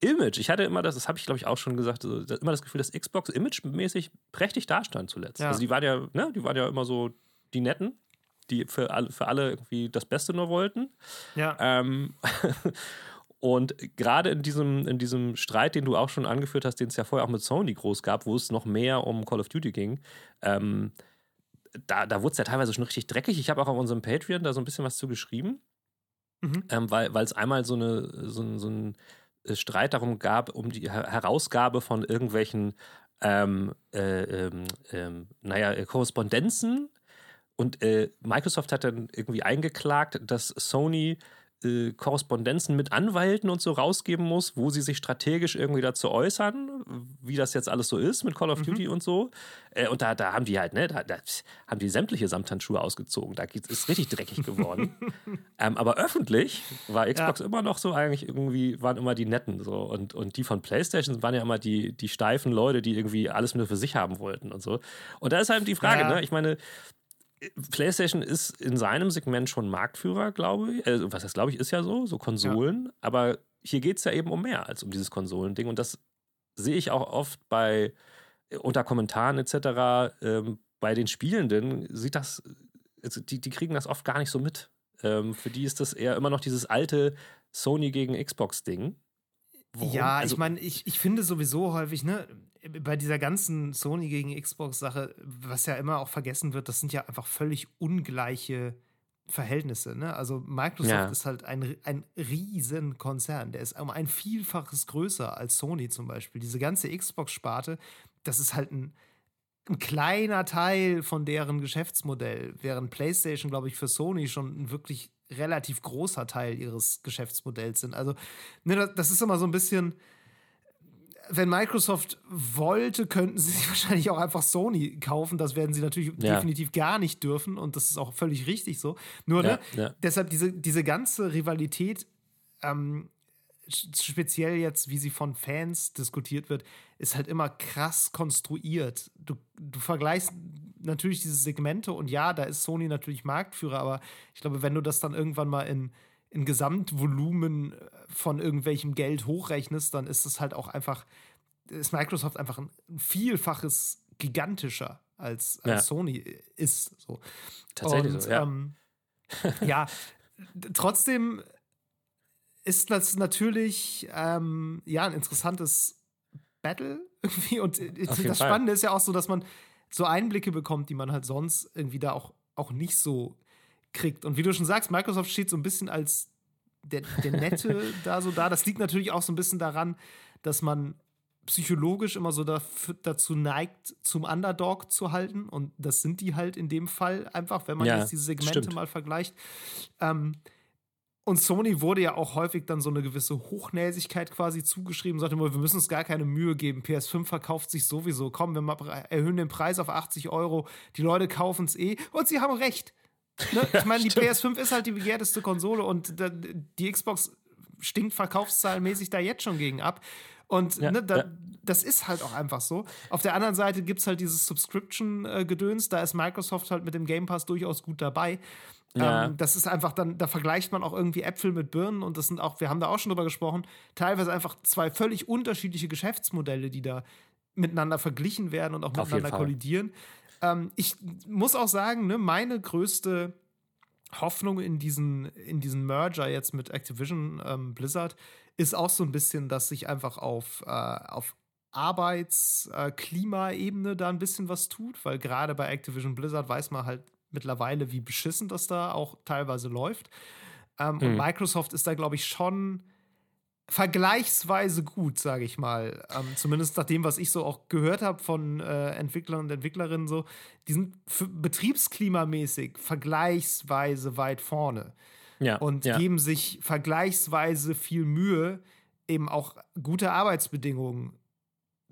Image. Ich hatte immer das, das habe ich glaube ich auch schon gesagt, immer das Gefühl, dass Xbox imagemäßig prächtig dastand zuletzt. Ja. Also die waren ja, ne, die waren ja immer so die Netten, die für alle, für alle irgendwie das Beste nur wollten. Ja. Ähm, <laughs> und gerade in diesem, in diesem Streit, den du auch schon angeführt hast, den es ja vorher auch mit Sony groß gab, wo es noch mehr um Call of Duty ging, ähm, da, da wurde es ja teilweise schon richtig dreckig. Ich habe auch auf unserem Patreon da so ein bisschen was zu geschrieben, mhm. ähm, weil es einmal so, eine, so, so ein Streit darum gab, um die Herausgabe von irgendwelchen, ähm, äh, ähm, ähm naja, äh, Korrespondenzen. Und äh, Microsoft hat dann irgendwie eingeklagt, dass Sony äh, Korrespondenzen mit Anwälten und so rausgeben muss, wo sie sich strategisch irgendwie dazu äußern, wie das jetzt alles so ist mit Call of mhm. Duty und so. Äh, und da, da haben die halt, ne, da, da haben die sämtliche Samthandschuhe ausgezogen. Da ist richtig dreckig geworden. <laughs> ähm, aber öffentlich war Xbox ja. immer noch so eigentlich irgendwie, waren immer die Netten so. Und, und die von PlayStation waren ja immer die, die steifen Leute, die irgendwie alles nur für sich haben wollten und so. Und da ist halt die Frage, ja. ne? Ich meine, PlayStation ist in seinem Segment schon Marktführer, glaube ich. Also, was das glaube ich ist ja so, so Konsolen. Ja. Aber hier geht es ja eben um mehr als um dieses Konsolending. Und das sehe ich auch oft bei unter Kommentaren etc. Ähm, bei den Spielenden sieht das, also die, die kriegen das oft gar nicht so mit. Ähm, für die ist das eher immer noch dieses alte Sony gegen Xbox-Ding. Ja, also, ich meine, ich, ich finde sowieso häufig, ne, bei dieser ganzen Sony gegen Xbox-Sache, was ja immer auch vergessen wird, das sind ja einfach völlig ungleiche Verhältnisse. Ne? Also Microsoft ja. ist halt ein, ein Riesenkonzern. Der ist um ein Vielfaches größer als Sony zum Beispiel. Diese ganze Xbox-Sparte, das ist halt ein, ein kleiner Teil von deren Geschäftsmodell, während PlayStation, glaube ich, für Sony schon ein wirklich relativ großer Teil ihres Geschäftsmodells sind. Also, ne, das ist immer so ein bisschen wenn Microsoft wollte, könnten sie <laughs> sich wahrscheinlich auch einfach Sony kaufen. Das werden sie natürlich ja. definitiv gar nicht dürfen und das ist auch völlig richtig so. Nur, ja, ne, ja. deshalb diese, diese ganze Rivalität, ähm, speziell jetzt, wie sie von Fans diskutiert wird, ist halt immer krass konstruiert. Du, du vergleichst natürlich diese Segmente und ja, da ist Sony natürlich Marktführer, aber ich glaube, wenn du das dann irgendwann mal in ein Gesamtvolumen äh, von irgendwelchem Geld hochrechnest, dann ist es halt auch einfach, ist Microsoft einfach ein Vielfaches gigantischer als, als ja. Sony ist. So. Tatsächlich Und, so, ja. Ähm, <laughs> ja, trotzdem ist das natürlich ähm, ja ein interessantes Battle irgendwie. Und das Fall. Spannende ist ja auch so, dass man so Einblicke bekommt, die man halt sonst irgendwie da auch, auch nicht so kriegt. Und wie du schon sagst, Microsoft steht so ein bisschen als der, der Nette <laughs> da so da. Das liegt natürlich auch so ein bisschen daran, dass man psychologisch immer so dafür, dazu neigt, zum Underdog zu halten. Und das sind die halt in dem Fall einfach, wenn man ja, jetzt diese Segmente stimmt. mal vergleicht. Ähm, und Sony wurde ja auch häufig dann so eine gewisse Hochnäsigkeit quasi zugeschrieben, sagte immer, wir müssen uns gar keine Mühe geben. PS5 verkauft sich sowieso. Komm, wir erhöhen den Preis auf 80 Euro. Die Leute kaufen es eh. Und sie haben recht. Ne? Ich meine, die PS5 ist halt die begehrteste Konsole und die Xbox stinkt verkaufszahlenmäßig da jetzt schon gegen ab. Und ja, ne, da, ja. das ist halt auch einfach so. Auf der anderen Seite gibt es halt dieses Subscription-Gedöns. Da ist Microsoft halt mit dem Game Pass durchaus gut dabei. Ja. Ähm, das ist einfach dann, da vergleicht man auch irgendwie Äpfel mit Birnen und das sind auch, wir haben da auch schon drüber gesprochen, teilweise einfach zwei völlig unterschiedliche Geschäftsmodelle, die da miteinander verglichen werden und auch miteinander kollidieren. Ähm, ich muss auch sagen, ne, meine größte Hoffnung in diesen, in diesen Merger jetzt mit Activision ähm, Blizzard ist auch so ein bisschen, dass sich einfach auf, äh, auf Arbeitsklimaebene äh, da ein bisschen was tut, weil gerade bei Activision Blizzard weiß man halt mittlerweile, wie beschissen das da auch teilweise läuft. Ähm, mhm. Und Microsoft ist da, glaube ich, schon vergleichsweise gut, sage ich mal. Ähm, zumindest nach dem, was ich so auch gehört habe von äh, Entwicklern und Entwicklerinnen so, die sind betriebsklimamäßig vergleichsweise weit vorne. Ja, und ja. geben sich vergleichsweise viel Mühe, eben auch gute Arbeitsbedingungen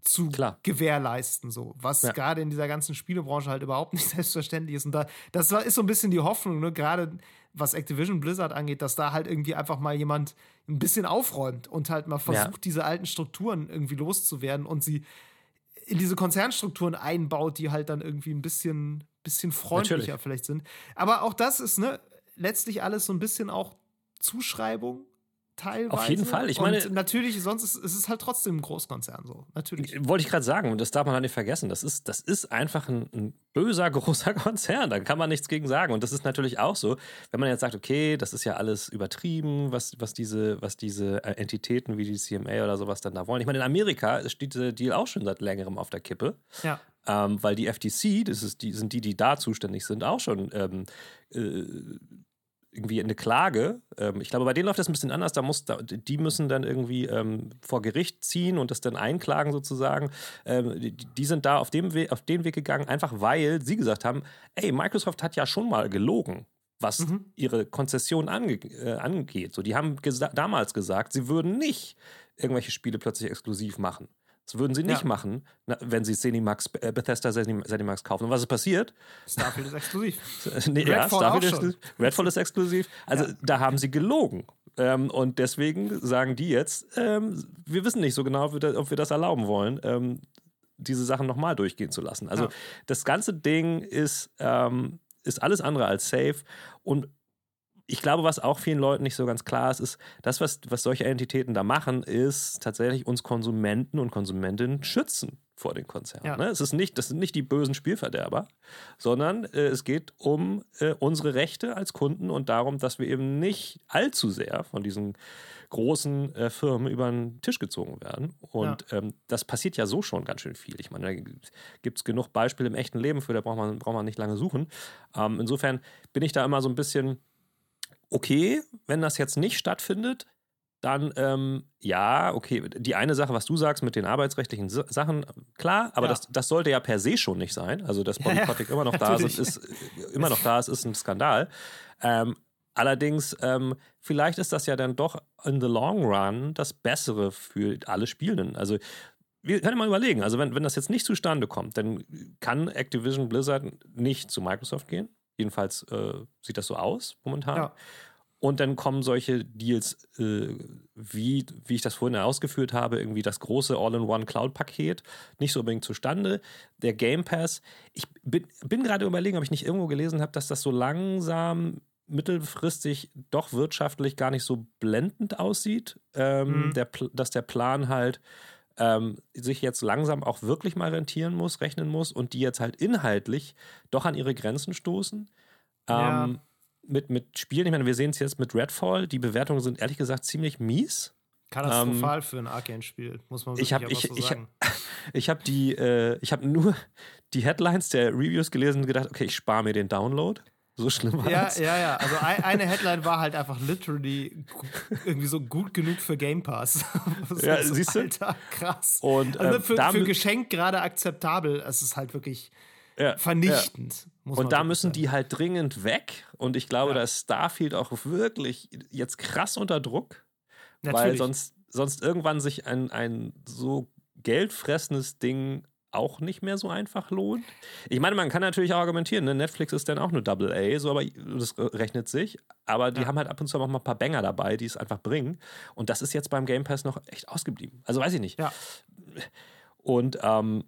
zu Klar. gewährleisten, so was ja. gerade in dieser ganzen Spielebranche halt überhaupt nicht <laughs> selbstverständlich ist. Und da, das ist so ein bisschen die Hoffnung, ne? gerade was Activision Blizzard angeht, dass da halt irgendwie einfach mal jemand ein bisschen aufräumt und halt mal versucht, ja. diese alten Strukturen irgendwie loszuwerden und sie in diese Konzernstrukturen einbaut, die halt dann irgendwie ein bisschen, bisschen freundlicher Natürlich. vielleicht sind. Aber auch das ist ne, letztlich alles so ein bisschen auch Zuschreibung teilweise. Auf jeden Fall. Ich meine, und natürlich, sonst ist, ist es halt trotzdem ein Großkonzern so. Natürlich. Wollte ich gerade sagen, und das darf man halt nicht vergessen. Das ist, das ist einfach ein, ein, böser, <laughs> großer Konzern. Da kann man nichts gegen sagen. Und das ist natürlich auch so, wenn man jetzt sagt, okay, das ist ja alles übertrieben, was, was, diese, was diese äh, Entitäten wie die CMA oder sowas dann da wollen. Ich meine, in Amerika steht dieser Deal auch schon seit längerem auf der Kippe. Ja. Ähm, weil die FTC, das ist die, sind die, die da zuständig sind, auch schon ähm, äh, irgendwie eine Klage. Ähm, ich glaube, bei denen läuft das ein bisschen anders. Da muss, da, die müssen dann irgendwie ähm, vor Gericht ziehen und das dann einklagen sozusagen. Ähm, die, die, sind da auf, dem auf den Weg gegangen, einfach weil sie gesagt haben, ey, Microsoft hat ja schon mal gelogen was mhm. ihre Konzession ange äh, angeht. So, die haben gesa damals gesagt, sie würden nicht irgendwelche Spiele plötzlich exklusiv machen. Das würden sie nicht ja. machen, wenn sie Zenimax, äh, Bethesda Zenimax kaufen. Und was ist passiert? Starfield ist exklusiv. <laughs> nee, Redfall ja, Starfield ist exklusiv. Redfall ist exklusiv. Also ja. da haben sie gelogen. Ähm, und deswegen sagen die jetzt, ähm, wir wissen nicht so genau, ob wir das, ob wir das erlauben wollen, ähm, diese Sachen nochmal durchgehen zu lassen. Also das ganze Ding ist, ähm, ist alles andere als safe. Und ich glaube, was auch vielen Leuten nicht so ganz klar ist, ist, das, was, was solche Entitäten da machen, ist tatsächlich uns Konsumenten und Konsumentinnen schützen vor den Konzernen. Ja. Ne? Es ist nicht, das sind nicht die bösen Spielverderber, sondern äh, es geht um äh, unsere Rechte als Kunden und darum, dass wir eben nicht allzu sehr von diesen großen äh, Firmen über den Tisch gezogen werden. Und ja. ähm, das passiert ja so schon ganz schön viel. Ich meine, da gibt es genug Beispiele im echten Leben für, da braucht man, braucht man nicht lange suchen. Ähm, insofern bin ich da immer so ein bisschen okay, wenn das jetzt nicht stattfindet, dann ähm, ja, okay, die eine Sache, was du sagst mit den arbeitsrechtlichen Sachen, klar, aber ja. das, das sollte ja per se schon nicht sein. Also, dass Bodycottic ja, immer noch <laughs> da ist, ist, immer noch da ist, ist ein Skandal. Ähm, allerdings, ähm, vielleicht ist das ja dann doch in the long run das Bessere für alle Spielenden. Also, wir können mal überlegen, also wenn, wenn das jetzt nicht zustande kommt, dann kann Activision Blizzard nicht zu Microsoft gehen. Jedenfalls äh, sieht das so aus momentan. Ja. Und dann kommen solche Deals, äh, wie, wie ich das vorhin ausgeführt habe, irgendwie das große All-in-One-Cloud-Paket, nicht so unbedingt zustande. Der Game Pass, ich bin, bin gerade überlegen, ob ich nicht irgendwo gelesen habe, dass das so langsam mittelfristig doch wirtschaftlich gar nicht so blendend aussieht. Ähm, mhm. der, dass der Plan halt ähm, sich jetzt langsam auch wirklich mal rentieren muss, rechnen muss und die jetzt halt inhaltlich doch an ihre Grenzen stoßen. Ja. Ähm, mit, mit Spielen, ich meine, wir sehen es jetzt mit Redfall, die Bewertungen sind ehrlich gesagt ziemlich mies. Katastrophal ähm, für ein Arkane-Spiel, muss man wirklich ich hab, ich, so ich, sagen. <laughs> Ich habe die, äh, ich habe nur die Headlines der Reviews gelesen und gedacht, okay, ich spare mir den Download. So schlimm war ja, das. Ja, ja, also eine Headline war halt einfach literally irgendwie so gut genug für Game Pass. <laughs> ja, so, siehst du? Alter, krass. Und also ähm, für, für Geschenk gerade akzeptabel. Es ist halt wirklich ja, vernichtend. Ja. Und da müssen sagen. die halt dringend weg. Und ich glaube, ja. da ist Starfield auch wirklich jetzt krass unter Druck. Natürlich. Weil sonst, sonst irgendwann sich ein, ein so geldfressendes Ding auch nicht mehr so einfach lohnt. Ich meine, man kann natürlich auch argumentieren, ne? Netflix ist dann auch nur Double A, so aber das rechnet sich. Aber die ja. haben halt ab und zu auch mal ein paar Banger dabei, die es einfach bringen. Und das ist jetzt beim Game Pass noch echt ausgeblieben. Also weiß ich nicht. Ja. Und ähm,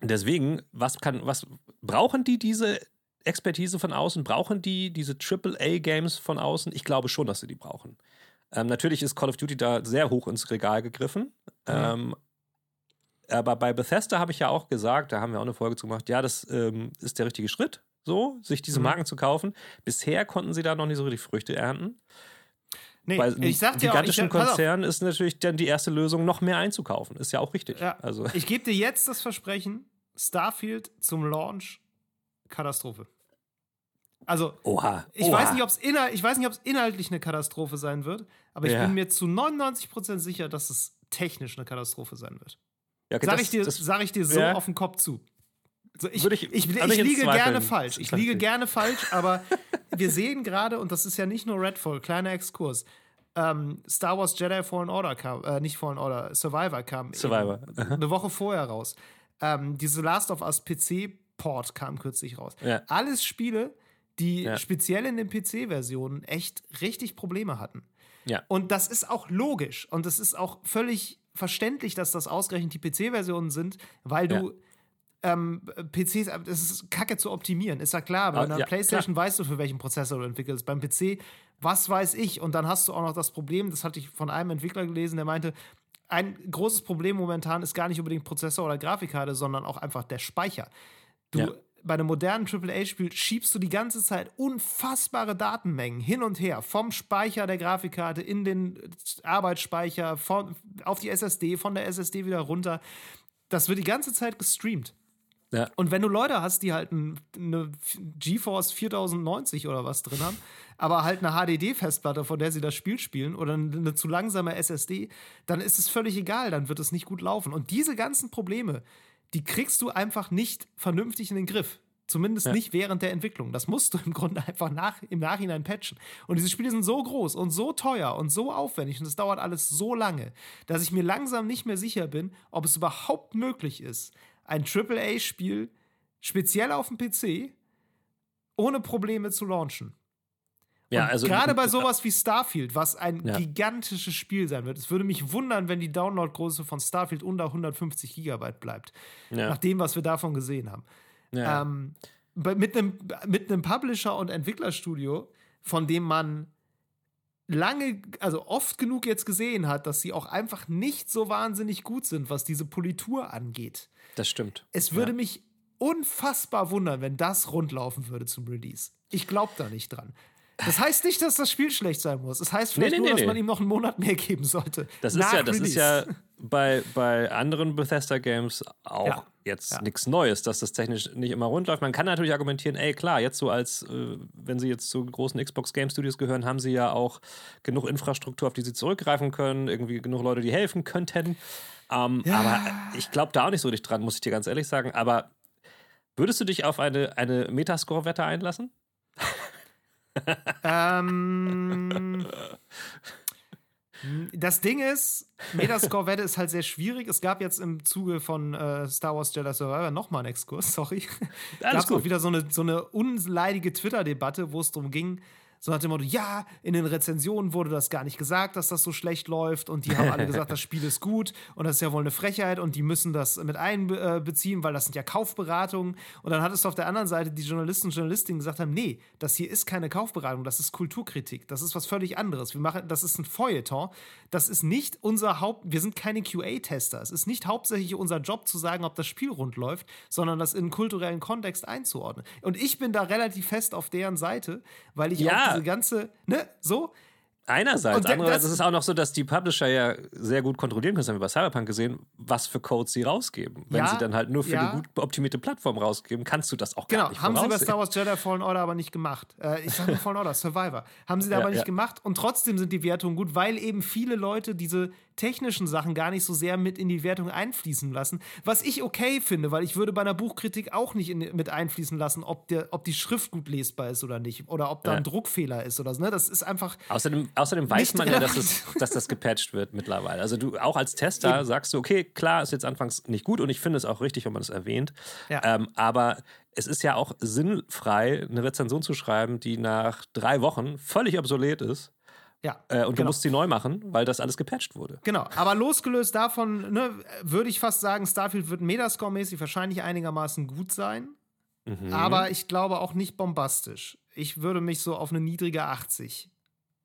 deswegen, was kann, was brauchen die diese Expertise von außen? Brauchen die diese Triple A Games von außen? Ich glaube schon, dass sie die brauchen. Ähm, natürlich ist Call of Duty da sehr hoch ins Regal gegriffen. Mhm. Ähm, aber bei Bethesda habe ich ja auch gesagt, da haben wir auch eine Folge zu gemacht, ja, das ähm, ist der richtige Schritt, so, sich diese mhm. Marken zu kaufen. Bisher konnten sie da noch nicht so richtig Früchte ernten. Nee, Bei ich sag dir gigantischen auch, ich, Konzernen ist natürlich dann die erste Lösung, noch mehr einzukaufen. Ist ja auch richtig. Ja, also. Ich gebe dir jetzt das Versprechen: Starfield zum Launch, Katastrophe. Also, Oha, ich, Oha. Weiß nicht, ob's inhal ich weiß nicht, ob es inhaltlich eine Katastrophe sein wird, aber ich ja. bin mir zu 99% sicher, dass es technisch eine Katastrophe sein wird. Ja, okay, sag, das, ich dir, das, sag ich dir so ja. auf den Kopf zu. So, ich, ich, ich, ich, liege gerne falsch. Ich liege gerne falsch, aber <laughs> wir sehen gerade, und das ist ja nicht nur Redfall, kleiner Exkurs. Ähm, Star Wars Jedi Fallen Order kam, äh, nicht Fallen Order, Survivor kam Survivor. eine Woche vorher raus. Ähm, diese Last of Us PC-Port kam kürzlich raus. Ja. Alles Spiele, die ja. speziell in den PC-Versionen echt richtig Probleme hatten. Ja. Und das ist auch logisch und es ist auch völlig verständlich, dass das ausgerechnet die PC-Versionen sind, weil du ja. ähm, PCs, das ist kacke zu optimieren, ist ja klar. Bei einer ja, PlayStation klar. weißt du, für welchen Prozessor du entwickelst. Beim PC, was weiß ich? Und dann hast du auch noch das Problem, das hatte ich von einem Entwickler gelesen, der meinte, ein großes Problem momentan ist gar nicht unbedingt Prozessor oder Grafikkarte, sondern auch einfach der Speicher. Du ja bei einem modernen AAA-Spiel schiebst du die ganze Zeit unfassbare Datenmengen hin und her vom Speicher der Grafikkarte in den Arbeitsspeicher, von, auf die SSD, von der SSD wieder runter. Das wird die ganze Zeit gestreamt. Ja. Und wenn du Leute hast, die halt eine GeForce 4090 oder was drin haben, aber halt eine HDD-Festplatte, von der sie das Spiel spielen, oder eine zu langsame SSD, dann ist es völlig egal, dann wird es nicht gut laufen. Und diese ganzen Probleme, die kriegst du einfach nicht vernünftig in den Griff. Zumindest Ja. nicht während der Entwicklung. Das musst du im Grunde einfach nach, im Nachhinein patchen. Und diese Spiele sind so groß und so teuer und so aufwendig und es dauert alles so lange, dass ich mir langsam nicht mehr sicher bin, ob es überhaupt möglich ist, ein AAA-Spiel speziell auf dem PC ohne Probleme zu launchen. Ja, also gerade bei sowas wie Starfield, was ein Ja. gigantisches Spiel sein wird. Es würde mich wundern, wenn die Downloadgröße von Starfield unter 150 Gigabyte bleibt. Ja. Nach dem, was wir davon gesehen haben. Ja. Ähm, mit einem mit einem Publisher und Entwicklerstudio, von dem man lange, also oft genug jetzt gesehen hat, dass sie auch einfach nicht so wahnsinnig gut sind, was diese Politur angeht. das stimmt. Es würde Ja. mich unfassbar wundern, wenn das rundlaufen würde zum Release. Ich glaube da nicht dran. Das heißt nicht, dass das Spiel schlecht sein muss. Es heißt vielleicht Nee, nee, nur, nee, dass man ihm noch einen Monat mehr geben sollte. Das ist ja, das ist ja Release. bei, bei anderen Bethesda-Games auch Ja. jetzt Ja. nichts Neues, dass das technisch nicht immer rund läuft. Man kann natürlich argumentieren, ey, klar, jetzt so als, äh, wenn sie jetzt zu großen Xbox Game Studios gehören, haben sie ja auch genug Infrastruktur, auf die sie zurückgreifen können, irgendwie genug Leute, die helfen könnten. Ähm, Aber ich glaube da auch nicht so richtig dran, muss ich dir ganz ehrlich sagen. Aber würdest du dich auf eine, eine Metascore-Wette einlassen? Ähm, das Ding ist, Metascore-Wette ist halt sehr schwierig. Es gab jetzt im Zuge von äh, Star Wars Jedi Survivor nochmal einen Exkurs, sorry. Alles gab es auch gut. wieder so eine, so eine unleidige Twitter-Debatte, wo es darum ging, so nach dem Motto, ja, in den Rezensionen wurde das gar nicht gesagt, dass das so schlecht läuft und die haben alle <laughs> gesagt, das Spiel ist gut und das ist ja wohl eine Frechheit und die müssen das mit einbeziehen, weil das sind ja Kaufberatungen und dann hattest du auf der anderen Seite die Journalisten und Journalistinnen gesagt haben, nee, das hier ist keine Kaufberatung, das ist Kulturkritik, das ist was völlig anderes. Wir machen, das ist ein Feuilleton, das ist nicht unser Haupt, wir sind keine QA-Tester, es ist nicht hauptsächlich unser Job zu sagen, ob das Spiel rund läuft, sondern das in einen kulturellen Kontext einzuordnen. Und ich bin da relativ fest auf deren Seite, weil ich Ja. auch diese ganze, ne, so, Einerseits. Da- Andererseits ist es auch noch so, dass die Publisher ja sehr gut kontrollieren können. Das haben wir bei Cyberpunk gesehen, was für Codes sie rausgeben. Wenn Ja, sie dann halt nur für ja. eine gut optimierte Plattform rausgeben, kannst du das auch gar Genau, nicht haben sie bei. Star Wars Jedi Fallen Order aber nicht gemacht. Äh, ich sage Fallen Order, Survivor. Haben sie da Ja, aber nicht gemacht und trotzdem sind die Wertungen gut, weil eben viele Leute diese technischen Sachen gar nicht so sehr mit in die Wertung einfließen lassen. Was ich okay finde, weil ich würde bei einer Buchkritik auch nicht in, mit einfließen lassen, ob, der, ob die Schrift gut lesbar ist oder nicht. Oder ob da ein Druckfehler ist oder so. Ne? Das ist einfach. Außerdem, außerdem weiß man ja, dass, es, <laughs> dass das gepatcht wird mittlerweile. Also du auch als Tester Eben. sagst du, okay, klar, ist jetzt anfangs nicht gut und ich finde es auch richtig, wenn man es erwähnt. Ja. Ähm, aber es ist ja auch sinnfrei, eine Rezension zu schreiben, die nach drei Wochen völlig obsolet ist. Ja, Äh, und du genau. musst sie neu machen, weil das alles gepatcht wurde. Genau, aber losgelöst davon, ne, würde ich fast sagen, Starfield wird Metascore-mäßig wahrscheinlich einigermaßen gut sein. Mhm. Aber ich glaube auch nicht bombastisch. Ich würde mich so auf eine niedrige 80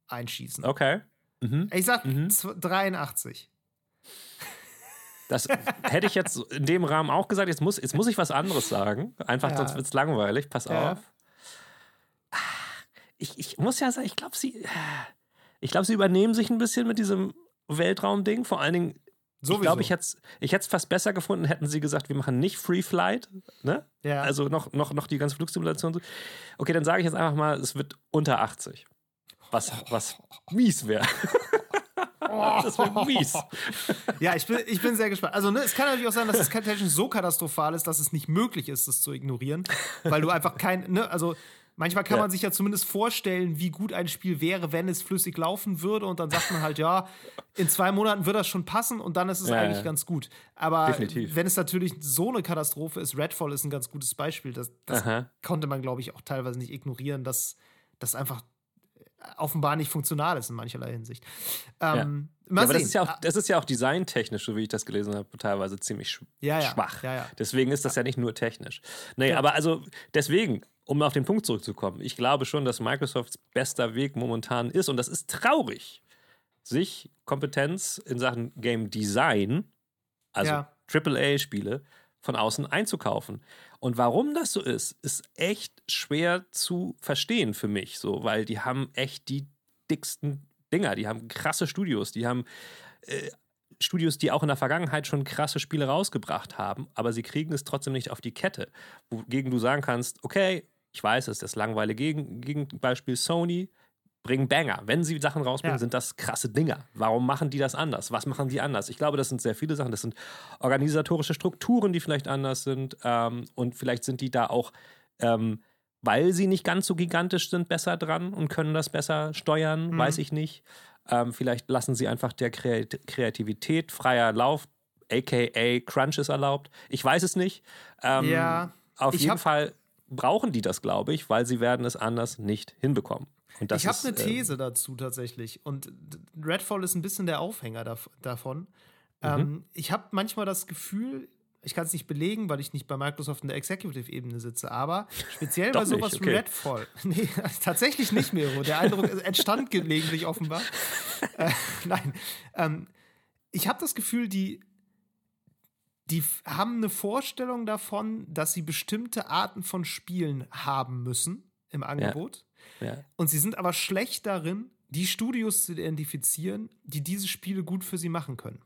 einschießen. Okay. Mhm. Ich sag Mhm. zw- 83. Das hätte ich jetzt in dem Rahmen auch gesagt. Jetzt muss, jetzt muss ich was anderes sagen. Einfach, Ja. sonst wird es langweilig. Pass Ja. auf. Ich, ich muss ja sagen, ich glaube, sie, ich glaube, sie übernehmen sich ein bisschen mit diesem Weltraumding. Vor allen Dingen, ich Sowieso. glaube, ich hätte es ich hätt's fast besser gefunden, hätten sie gesagt, wir machen nicht Free Flight. Ne? Ja. Also noch, noch, noch die ganze Flugsimulation. Okay, dann sage ich jetzt einfach mal, es wird unter 80. Was, was mies wäre. das wäre mies. Ja, ich bin, ich bin sehr gespannt. Also, ne, es kann natürlich auch sein, dass es technisch so katastrophal ist, dass es nicht möglich ist, das zu ignorieren. Weil du einfach kein, ne, also manchmal kann Ja. man sich ja zumindest vorstellen, wie gut ein Spiel wäre, wenn es flüssig laufen würde. Und dann sagt man halt, ja, in zwei Monaten wird das schon passen und dann ist es Ja, eigentlich ja. ganz gut. Aber Definitiv. wenn es natürlich so eine Katastrophe ist, Redfall ist ein ganz gutes Beispiel. Das, das konnte man, glaube ich, auch teilweise nicht ignorieren, dass das einfach offenbar nicht funktional ist in mancherlei Hinsicht. Ähm, mal Ja, aber das ist ja, auch, das ist ja auch designtechnisch, so wie ich das gelesen habe, teilweise ziemlich sch Ja, ja. schwach. Ja, ja. Deswegen ist das ja nicht nur technisch. Nee, Ja. aber also deswegen, um auf den Punkt zurückzukommen, ich glaube schon, dass Microsofts bester Weg momentan ist, und das ist traurig, sich Kompetenz in Sachen Game Design, also Ja. AAA-Spiele, von außen einzukaufen. Und warum das so ist, ist echt schwer zu verstehen für mich, so, weil die haben echt die dicksten Dinger, die haben krasse Studios, die haben äh, Studios, die auch in der Vergangenheit schon krasse Spiele rausgebracht haben, aber sie kriegen es trotzdem nicht auf die Kette. Wogegen du sagen kannst, okay, ich weiß, es ist das langweilige Gegen Gegenbeispiel Sony, bringen Banger. Wenn sie Sachen rausbringen, Ja. sind das krasse Dinger. Warum machen die das anders? Was machen die anders? Ich glaube, das sind sehr viele Sachen. Das sind organisatorische Strukturen, die vielleicht anders sind. Ähm, und vielleicht sind die da auch ähm, weil sie nicht ganz so gigantisch sind, besser dran und können das besser steuern, mhm. weiß ich nicht. Ähm, vielleicht lassen sie einfach der Kreativität freier Lauf, aka Crunch ist erlaubt. Ich weiß es nicht. Ähm, ja. Auf jeden Fall brauchen die das, glaube ich, weil sie werden es anders nicht hinbekommen. Ich habe eine These äh, dazu tatsächlich. Und Redfall ist ein bisschen der Aufhänger da, davon. Mhm. Ähm, ich habe manchmal das Gefühl, ich kann es nicht belegen, weil ich nicht bei Microsoft in der Executive-Ebene sitze, aber speziell <laughs> bei sowas nicht, okay. wie Redfall. <laughs> Nee, <laughs> tatsächlich nicht, Miro. Der Eindruck entstand gelegentlich offenbar. Äh, nein. Ähm, ich habe das Gefühl, die, die haben eine Vorstellung davon, dass sie bestimmte Arten von Spielen haben müssen im Angebot. Ja. Ja. Und sie sind aber schlecht darin, die Studios zu identifizieren, die diese Spiele gut für sie machen können.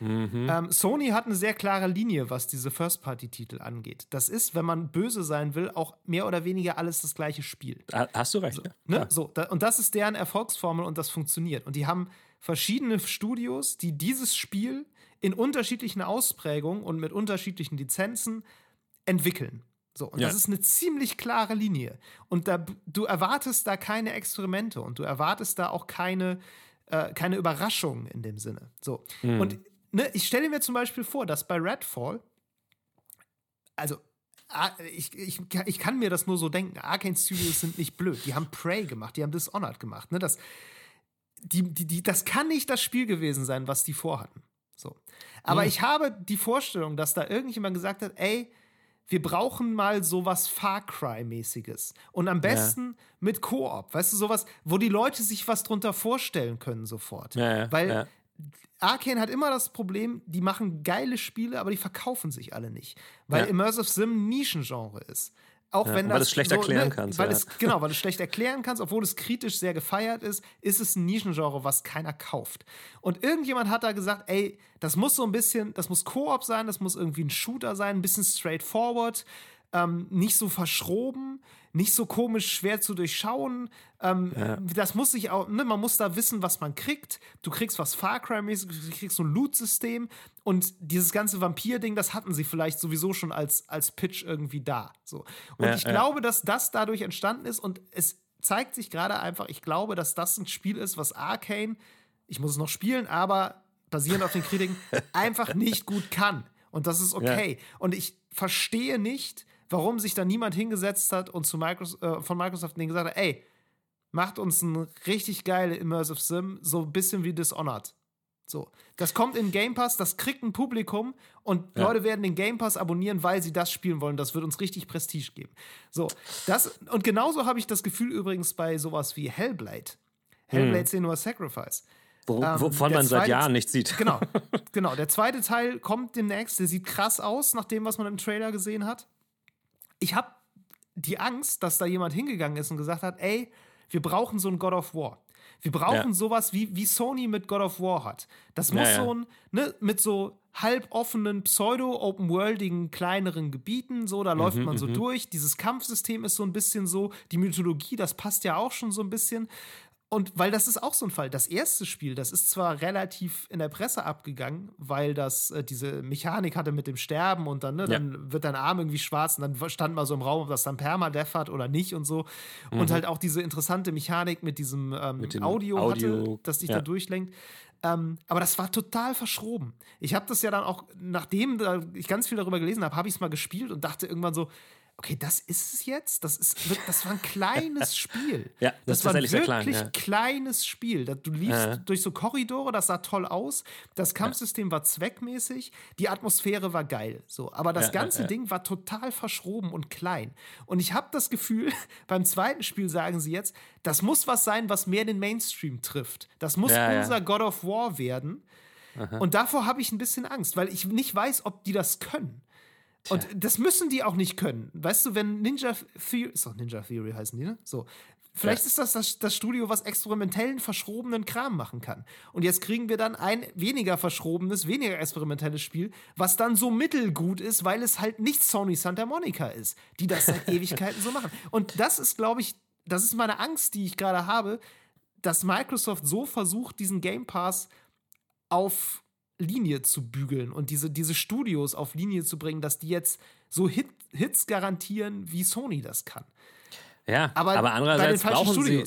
Mhm. Ähm, Sony hat eine sehr klare Linie, was diese First-Party-Titel angeht. Das ist, wenn man böse sein will, auch mehr oder weniger alles das gleiche Spiel. Hast du recht. So, ne? so da, und das ist deren Erfolgsformel und das funktioniert. Und die haben verschiedene Studios, die dieses Spiel in unterschiedlichen Ausprägungen und mit unterschiedlichen Lizenzen entwickeln. So, und ja. das ist eine ziemlich klare Linie. Und da, du erwartest da keine Experimente und du erwartest da auch keine, äh, keine Überraschungen in dem Sinne. So. Mhm. Und ne, ich stelle mir zum Beispiel vor, dass bei Redfall, also ich, ich, ich kann mir das nur so denken, Arcane Studios sind nicht blöd. Die haben Prey gemacht, die haben Dishonored gemacht. Ne? Das, die, die, die, das kann nicht das Spiel gewesen sein, was die vorhatten. So. Aber mhm. ich habe die Vorstellung, dass da irgendjemand gesagt hat, ey, wir brauchen mal sowas Far Cry-mäßiges. Und am besten ja. mit Koop. Weißt du, sowas, wo die Leute sich was drunter vorstellen können sofort. Ja, ja, Weil Arkane hat immer das Problem, die machen geile Spiele, aber die verkaufen sich alle nicht. Weil. Immersive Sim ein Nischengenre ist. Auch ja, wenn das, weil es schlecht so, erklären ne, kannst. Weil ja. es, genau, weil du es schlecht erklären kannst, obwohl es kritisch sehr gefeiert ist, ist es ein Nischengenre, was keiner kauft. Und irgendjemand hat da gesagt, ey, das muss so ein bisschen, das muss Koop sein, das muss irgendwie ein Shooter sein, ein bisschen straightforward, ähm, nicht so verschroben nicht so komisch schwer zu durchschauen. Ähm, ja. Das muss sich auch, ne, man muss da wissen, was man kriegt. Du kriegst was Far Cry-mäßig, du kriegst so ein Loot-System und dieses ganze Vampir-Ding, das hatten sie vielleicht sowieso schon als, als Pitch irgendwie da. So. Und ja, ich ja. glaube, dass das dadurch entstanden ist und es zeigt sich gerade einfach, ich glaube, dass das ein Spiel ist, was Arcane, ich muss es noch spielen, aber basierend auf den Kritiken, <laughs> einfach nicht gut kann. Und das ist okay. Und ich verstehe nicht, warum sich da niemand hingesetzt hat und zu Microsoft, äh, von Microsoft gesagt hat, ey, macht uns ein richtig geile Immersive Sim, so ein bisschen wie Dishonored. So, das kommt in Game Pass, das kriegt ein Publikum und ja. Leute werden den Game Pass abonnieren, weil sie das spielen wollen. Das wird uns richtig Prestige geben. So, das und genauso habe ich das Gefühl übrigens bei sowas wie Hellblade. Hellblade hm. Sacrifice. Wo, ähm, wovon man seit Jahren nichts sieht. Genau, <laughs> genau. Der zweite Teil kommt demnächst. Der sieht krass aus, nach dem, was man im Trailer gesehen hat ich habe die Angst, dass da jemand hingegangen ist und gesagt hat, ey, wir brauchen so ein God of War. Wir brauchen ja. sowas, wie, wie Sony mit God of War hat. Das muss ja, ja. so ein, ne, mit so halboffenen, pseudo-open-worldigen, kleineren Gebieten, so, da mhm, läuft man so mhm. durch. Dieses Kampfsystem ist so ein bisschen so, die Mythologie, das passt ja auch schon so ein bisschen. Und weil das ist auch so ein Fall. Das erste Spiel, das ist zwar relativ in der Presse abgegangen, weil das äh, diese Mechanik hatte mit dem Sterben und dann, ne, ja. dann wird dein Arm irgendwie schwarz und dann stand mal so im Raum, ob das dann Permadeath hat oder nicht und so. Mhm. Und halt auch diese interessante Mechanik mit diesem ähm, mit Audio, Audio, hatte, das dich ja. da durchlenkt. Ähm, aber das war total verschroben. Ich habe das ja dann auch, nachdem ich ganz viel darüber gelesen habe, habe ich es mal gespielt und dachte irgendwann so, okay, das ist es jetzt. Das, ist, das war ein kleines <laughs> Spiel. ja, das, das war ein wirklich klein, ja. kleines Spiel. Du liefst ja. durch so Korridore, das sah toll aus. Das Kampfsystem ja. war zweckmäßig, die Atmosphäre war geil. So, aber das ganze Ding war total verschroben und klein. Und ich habe das Gefühl, <laughs> beim zweiten Spiel sagen sie jetzt, das muss was sein, was mehr den Mainstream trifft. Das muss unser God of War werden. Aha. Und davor habe ich ein bisschen Angst, weil ich nicht weiß, ob die das können. Und das müssen die auch nicht können. Weißt du, wenn Ninja Theory, ist doch Ninja Theory heißen die, ne? So. Vielleicht ja. ist das, das das Studio, was experimentellen, verschrobenen Kram machen kann. Und jetzt kriegen wir dann ein weniger verschrobenes, weniger experimentelles Spiel, was dann so mittelgut ist, weil es halt nicht Sony Santa Monica ist, die das seit <laughs> Ewigkeiten so machen. Und das ist, glaube ich, das ist meine Angst, die ich gerade habe, dass Microsoft so versucht, diesen Game Pass auf Linie zu bügeln und diese, diese Studios auf Linie zu bringen, dass die jetzt so Hit, Hits garantieren, wie Sony das kann. Ja, aber, aber andererseits brauchen sie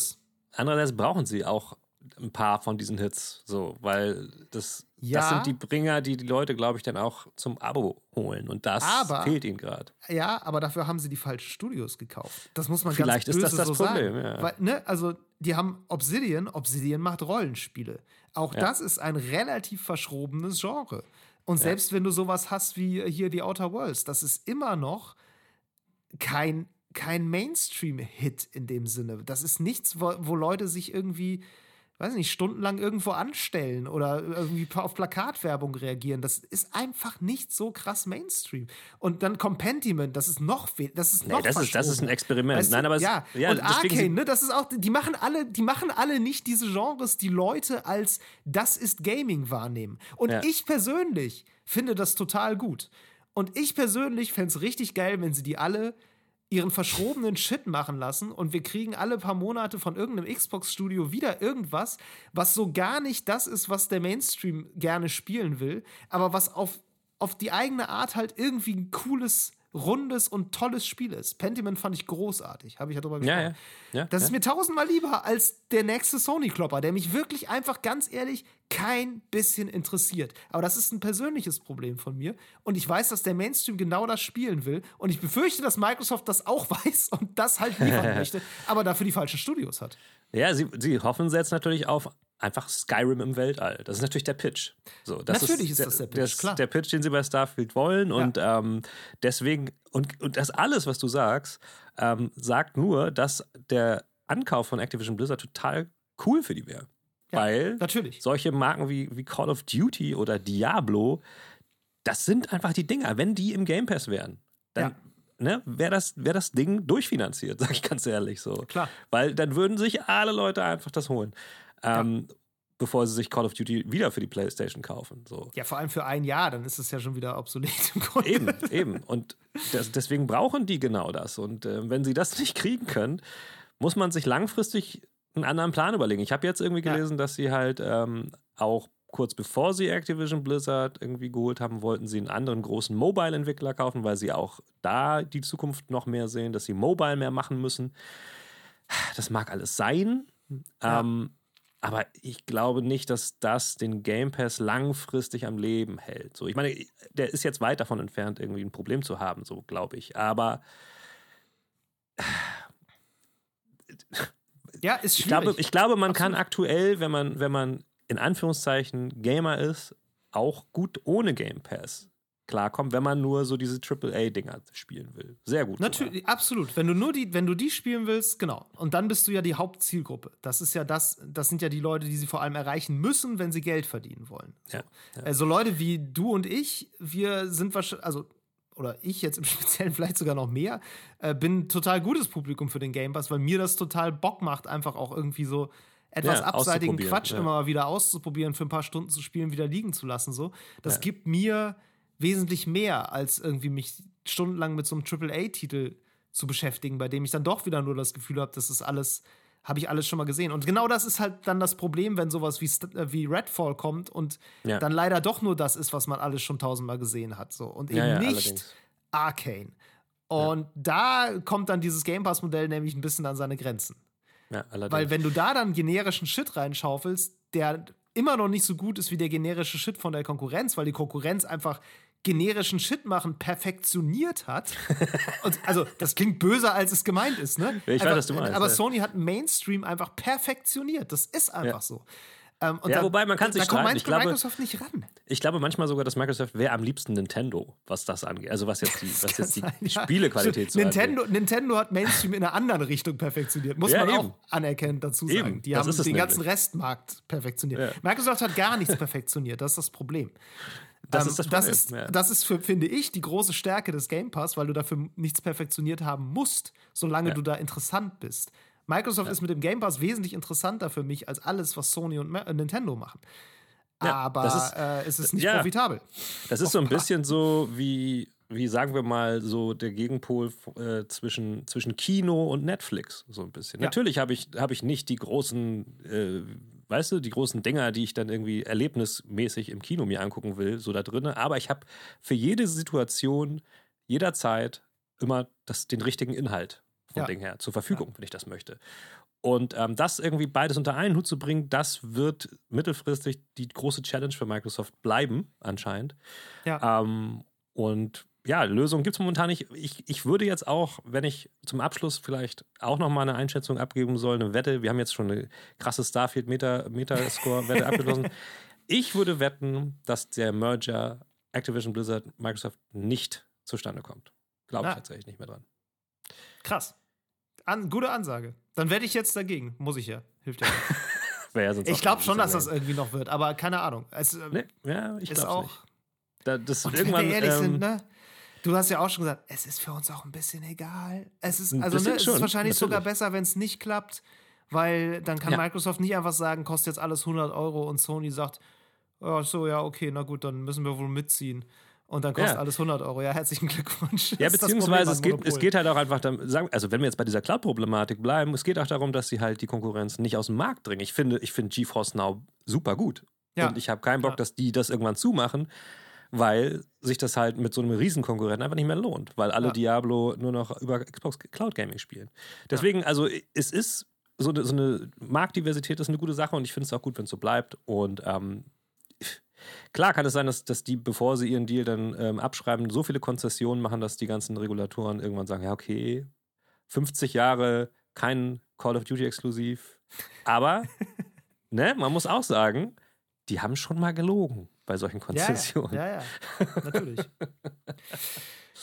andererseits brauchen sie auch ein paar von diesen Hits, so, weil das, ja, das sind die Bringer, die die Leute, glaube ich, dann auch zum Abo holen und das aber, fehlt ihnen gerade. Ja, aber dafür haben sie die falschen Studios gekauft. Das muss man Vielleicht ganz ist das das so Problem. Ja. Weil, ne, also die haben Obsidian, Obsidian macht Rollenspiele. Auch ja. das ist ein relativ verschrobenes Genre. Und selbst wenn du sowas hast wie hier die Outer Worlds, das ist immer noch kein kein Mainstream-Hit in dem Sinne. Das ist nichts, wo, wo Leute sich irgendwie weiß nicht, stundenlang irgendwo anstellen oder irgendwie auf Plakatwerbung reagieren. Das ist einfach nicht so krass Mainstream. Und dann Compentiment, das ist noch das ist nee, noch das ist, das ist ein Experiment. Weißt Nein, aber ja. Es, ja und Arcane, ne, das ist auch, die machen alle, die machen alle nicht diese Genres, die Leute als das ist Gaming wahrnehmen. Und ja. ich persönlich finde das total gut. Und ich persönlich fände es richtig geil, wenn sie die alle ihren verschrobenen Shit machen lassen und wir kriegen alle paar Monate von irgendeinem Xbox-Studio wieder irgendwas, was so gar nicht das ist, was der Mainstream gerne spielen will, aber was auf, auf die eigene Art halt irgendwie ein cooles rundes und tolles Spiel ist. Pentiment fand ich großartig, habe ich ja drüber gesprochen. Ja, ja. Ja, das ist mir tausendmal lieber als der nächste Sony-Klopper, der mich wirklich einfach ganz ehrlich kein bisschen interessiert. Aber das ist ein persönliches Problem von mir und ich weiß, dass der Mainstream genau das spielen will und ich befürchte, dass Microsoft das auch <laughs> weiß und das halt liefern <laughs> möchte, aber dafür die falschen Studios hat. Ja, sie, sie hoffen jetzt natürlich auf einfach Skyrim im Weltall. Das ist natürlich der Pitch. So, das natürlich ist, ist das der Pitch, der, klar. Der Pitch, den sie bei Starfield wollen. Und ja. ähm, deswegen, und, und das alles, was du sagst, ähm, sagt nur, dass der Ankauf von Activision Blizzard total cool für die wäre. Ja, Weil natürlich. solche Marken wie, wie Call of Duty oder Diablo, das sind einfach die Dinger. Wenn die im Game Pass wären, dann, ja ne, wäre das, wär das Ding durchfinanziert, <laughs> sag ich ganz ehrlich so. Klar. Weil dann würden sich alle Leute einfach das holen ähm, ja. bevor sie sich Call of Duty wieder für die PlayStation kaufen. So. Ja, vor allem für ein Jahr, dann ist es ja schon wieder obsolet im Grunde. Eben, eben. Und das, deswegen brauchen die genau das. Und äh, wenn sie das <laughs> nicht kriegen können, muss man sich langfristig einen anderen Plan überlegen. Ich habe jetzt irgendwie gelesen, ja. dass sie halt ähm, auch kurz bevor sie Activision Blizzard irgendwie geholt haben, wollten sie einen anderen großen Mobile-Entwickler kaufen, weil sie auch da die Zukunft noch mehr sehen, dass sie Mobile mehr machen müssen. Das mag alles sein. Ja. Ähm, aber ich glaube nicht, dass das den Game Pass langfristig am Leben hält. So, ich meine, der ist jetzt weit davon entfernt, irgendwie ein Problem zu haben, so glaube ich. Aber <sighs> ja, ist schwierig. Ich glaube, ich glaube man Absolut. kann aktuell, wenn man, wenn man in Anführungszeichen Gamer ist, auch gut ohne Game Pass klarkommen, wenn man nur so diese AAA-Dinger spielen will. Sehr gut. Natürlich, sogar. absolut. Wenn du nur die, wenn du die spielen willst, genau. Und dann bist du ja die Hauptzielgruppe. Das ist ja das, das sind ja die Leute, die sie vor allem erreichen müssen, wenn sie Geld verdienen wollen. So. Ja, ja. Also Leute wie du und ich, wir sind wahrscheinlich, also oder ich jetzt im <laughs> Speziellen vielleicht sogar noch mehr, äh, bin total gutes Publikum für den Game Pass, weil mir das total Bock macht, einfach auch irgendwie so etwas ja, abseitigen Quatsch ja. immer wieder auszuprobieren, für ein paar Stunden zu spielen, wieder liegen zu lassen. So. Das ja. gibt mir wesentlich mehr, als irgendwie mich stundenlang mit so einem AAA-Titel zu beschäftigen, bei dem ich dann doch wieder nur das Gefühl habe, das ist alles, habe ich alles schon mal gesehen. Und genau das ist halt dann das Problem, wenn sowas wie, äh, wie Redfall kommt und ja. dann leider doch nur das ist, was man alles schon tausendmal gesehen hat. So. Und eben ja, ja, nicht allerdings. Arcane. Und da kommt dann dieses Game Pass-Modell nämlich ein bisschen an seine Grenzen. Weil wenn du da dann generischen Shit reinschaufelst, der immer noch nicht so gut ist wie der generische Shit von der Konkurrenz, weil die Konkurrenz einfach generischen Shit machen perfektioniert hat. Und, also, das klingt böser, als es gemeint ist, ne? Ich einfach, weiß, was du meinst. Aber ja. Sony hat Mainstream einfach perfektioniert. Das ist einfach ja. so. Ähm, ja, da, wobei man kann sich da kommt ich glaube, Microsoft nicht ran. Ich glaube manchmal sogar, dass Microsoft wäre am liebsten Nintendo, was das angeht. Also was jetzt die, was jetzt die sein, Spielequalität ja. so Nintendo, angeht. Nintendo hat Mainstream in einer anderen Richtung perfektioniert. Muss ja, man eben. auch anerkennen dazu sagen. Eben. Die haben den nämlich. ganzen Restmarkt perfektioniert. Microsoft hat gar nichts perfektioniert. Das ist das Problem. Das ähm, ist das Problem. Das ist, ja. das ist für, finde ich, die große Stärke des Game Pass, weil du dafür nichts perfektioniert haben musst, solange ja. du da interessant bist. Microsoft ja. ist mit dem Game Pass wesentlich interessanter für mich als alles, was Sony und äh, Nintendo machen. Aber ist, äh, es ist nicht profitabel. Das ist so ein bisschen so wie wie sagen wir mal, so der Gegenpol äh, zwischen, zwischen Kino und Netflix, so ein bisschen. Ja. Natürlich habe ich, hab ich nicht die großen, äh, weißt du, die großen Dinger, die ich dann irgendwie erlebnismäßig im Kino mir angucken will, so da drin, aber ich habe für jede Situation jederzeit immer das, den richtigen Inhalt vom Ja. Ding her zur Verfügung, wenn ich das möchte. Und ähm, das irgendwie beides unter einen Hut zu bringen, das wird mittelfristig die große Challenge für Microsoft bleiben, anscheinend. Ja. Ähm, und ja, Lösungen gibt es momentan nicht. Ich, ich würde jetzt auch, wenn ich zum Abschluss vielleicht auch nochmal eine Einschätzung abgeben soll, eine Wette, wir haben jetzt schon eine krasse Starfield-Metascore-Wette <laughs> abgeschlossen. Ich würde wetten, dass der Merger Activision Blizzard Microsoft nicht zustande kommt. Glaube ich Ah. tatsächlich nicht mehr dran. Krass. An, gute Ansage. Dann werde ich jetzt dagegen. Muss ich ja. Hilft ja. ja <laughs> ich glaube schon, dass das irgendwie noch wird, aber keine Ahnung. Es äh, lame. Nee, ja, ich glaube auch. nicht. Da, das Und irgendwann, wenn wir ehrlich ähm, sind, ne? Du hast ja auch schon gesagt, es ist für uns auch ein bisschen egal. Es ist, also, ne, es schon, ist wahrscheinlich sogar natürlich. besser, wenn es nicht klappt, weil dann kann Ja. Microsoft nicht einfach sagen, kostet jetzt alles 100 Euro und Sony sagt, ach so, ja, okay, na gut, dann müssen wir wohl mitziehen. Und dann kostet Ja. alles 100 Euro. Ja, herzlichen Glückwunsch. Ja, beziehungsweise es geht, es geht halt auch einfach, sagen, also wenn wir jetzt bei dieser Cloud-Problematik bleiben, es geht auch darum, dass sie halt die Konkurrenz nicht aus dem Markt drängen. Ich finde, ich finde GeForce Now super gut. Ja. Und ich habe keinen Bock, dass die das irgendwann zumachen, weil sich das halt mit so einem Riesenkonkurrenten einfach nicht mehr lohnt, weil alle Ja. Diablo nur noch über Xbox Cloud Gaming spielen. Deswegen, also es ist so eine, so eine Marktdiversität ist eine gute Sache und ich finde es auch gut, wenn es so bleibt. Und ähm, Klar kann es sein, dass, dass die, bevor sie ihren Deal dann ähm, abschreiben, so viele Konzessionen machen, dass die ganzen Regulatoren irgendwann sagen, ja, okay, 50 Jahre kein Call of Duty exklusiv. Aber, <laughs> ne, man muss auch sagen, die haben schon mal gelogen bei solchen Konzessionen. Ja, ja, ja, natürlich.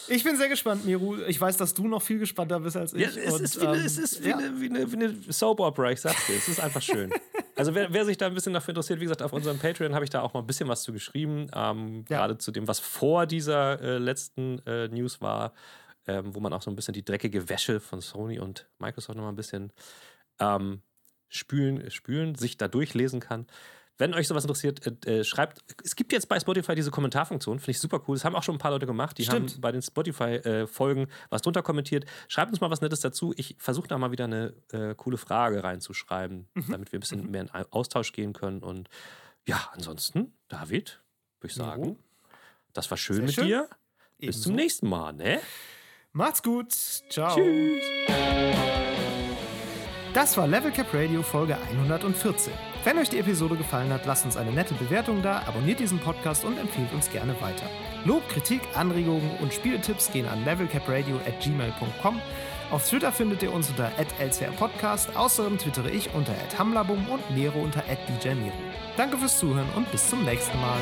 Ich bin sehr gespannt, Miru. Ich weiß, dass du noch viel gespannter bist als ich. Ja, es, Und, ist wie, eine, ähm, es ist wie, ja. eine, wie, eine, wie eine Soap Opera, ich sag's dir. Es ist einfach schön. <laughs> Also wer, wer sich da ein bisschen dafür interessiert, wie gesagt, auf unserem Patreon habe ich da auch mal ein bisschen was zu geschrieben. Ähm, Ja. Gerade zu dem, was vor dieser äh, letzten äh, News war, ähm, wo man auch so ein bisschen die dreckige Wäsche von Sony und Microsoft nochmal ein bisschen ähm, spülen, spülen, sich da durchlesen kann. Wenn euch sowas interessiert, äh, äh, schreibt. Es gibt jetzt bei Spotify diese Kommentarfunktion, finde ich super cool. Das haben auch schon ein paar Leute gemacht. Die Stimmt. haben bei den Spotify-Folgen was drunter kommentiert. Schreibt uns mal was Nettes dazu. Ich versuche da mal wieder eine äh, coole Frage reinzuschreiben, Mhm. damit wir ein bisschen mehr in Austausch gehen können. Und ja, ansonsten, David, würde ich sagen, Jo. das war schön Sehr mit schön. dir. Bis Ebenso. zum nächsten Mal, ne? Macht's gut. Ciao. Tschüss. Das war Level Cap Radio Folge 114. Wenn euch die Episode gefallen hat, lasst uns eine nette Bewertung da, abonniert diesen Podcast und empfehlt uns gerne weiter. Lob, Kritik, Anregungen und Spieltipps gehen an levelcapradio at gmail.com. Auf Twitter findet ihr uns unter @lcrpodcast. Außerdem twittere ich unter @hamlabum und Nero unter @djnero. Danke fürs Zuhören und bis zum nächsten Mal.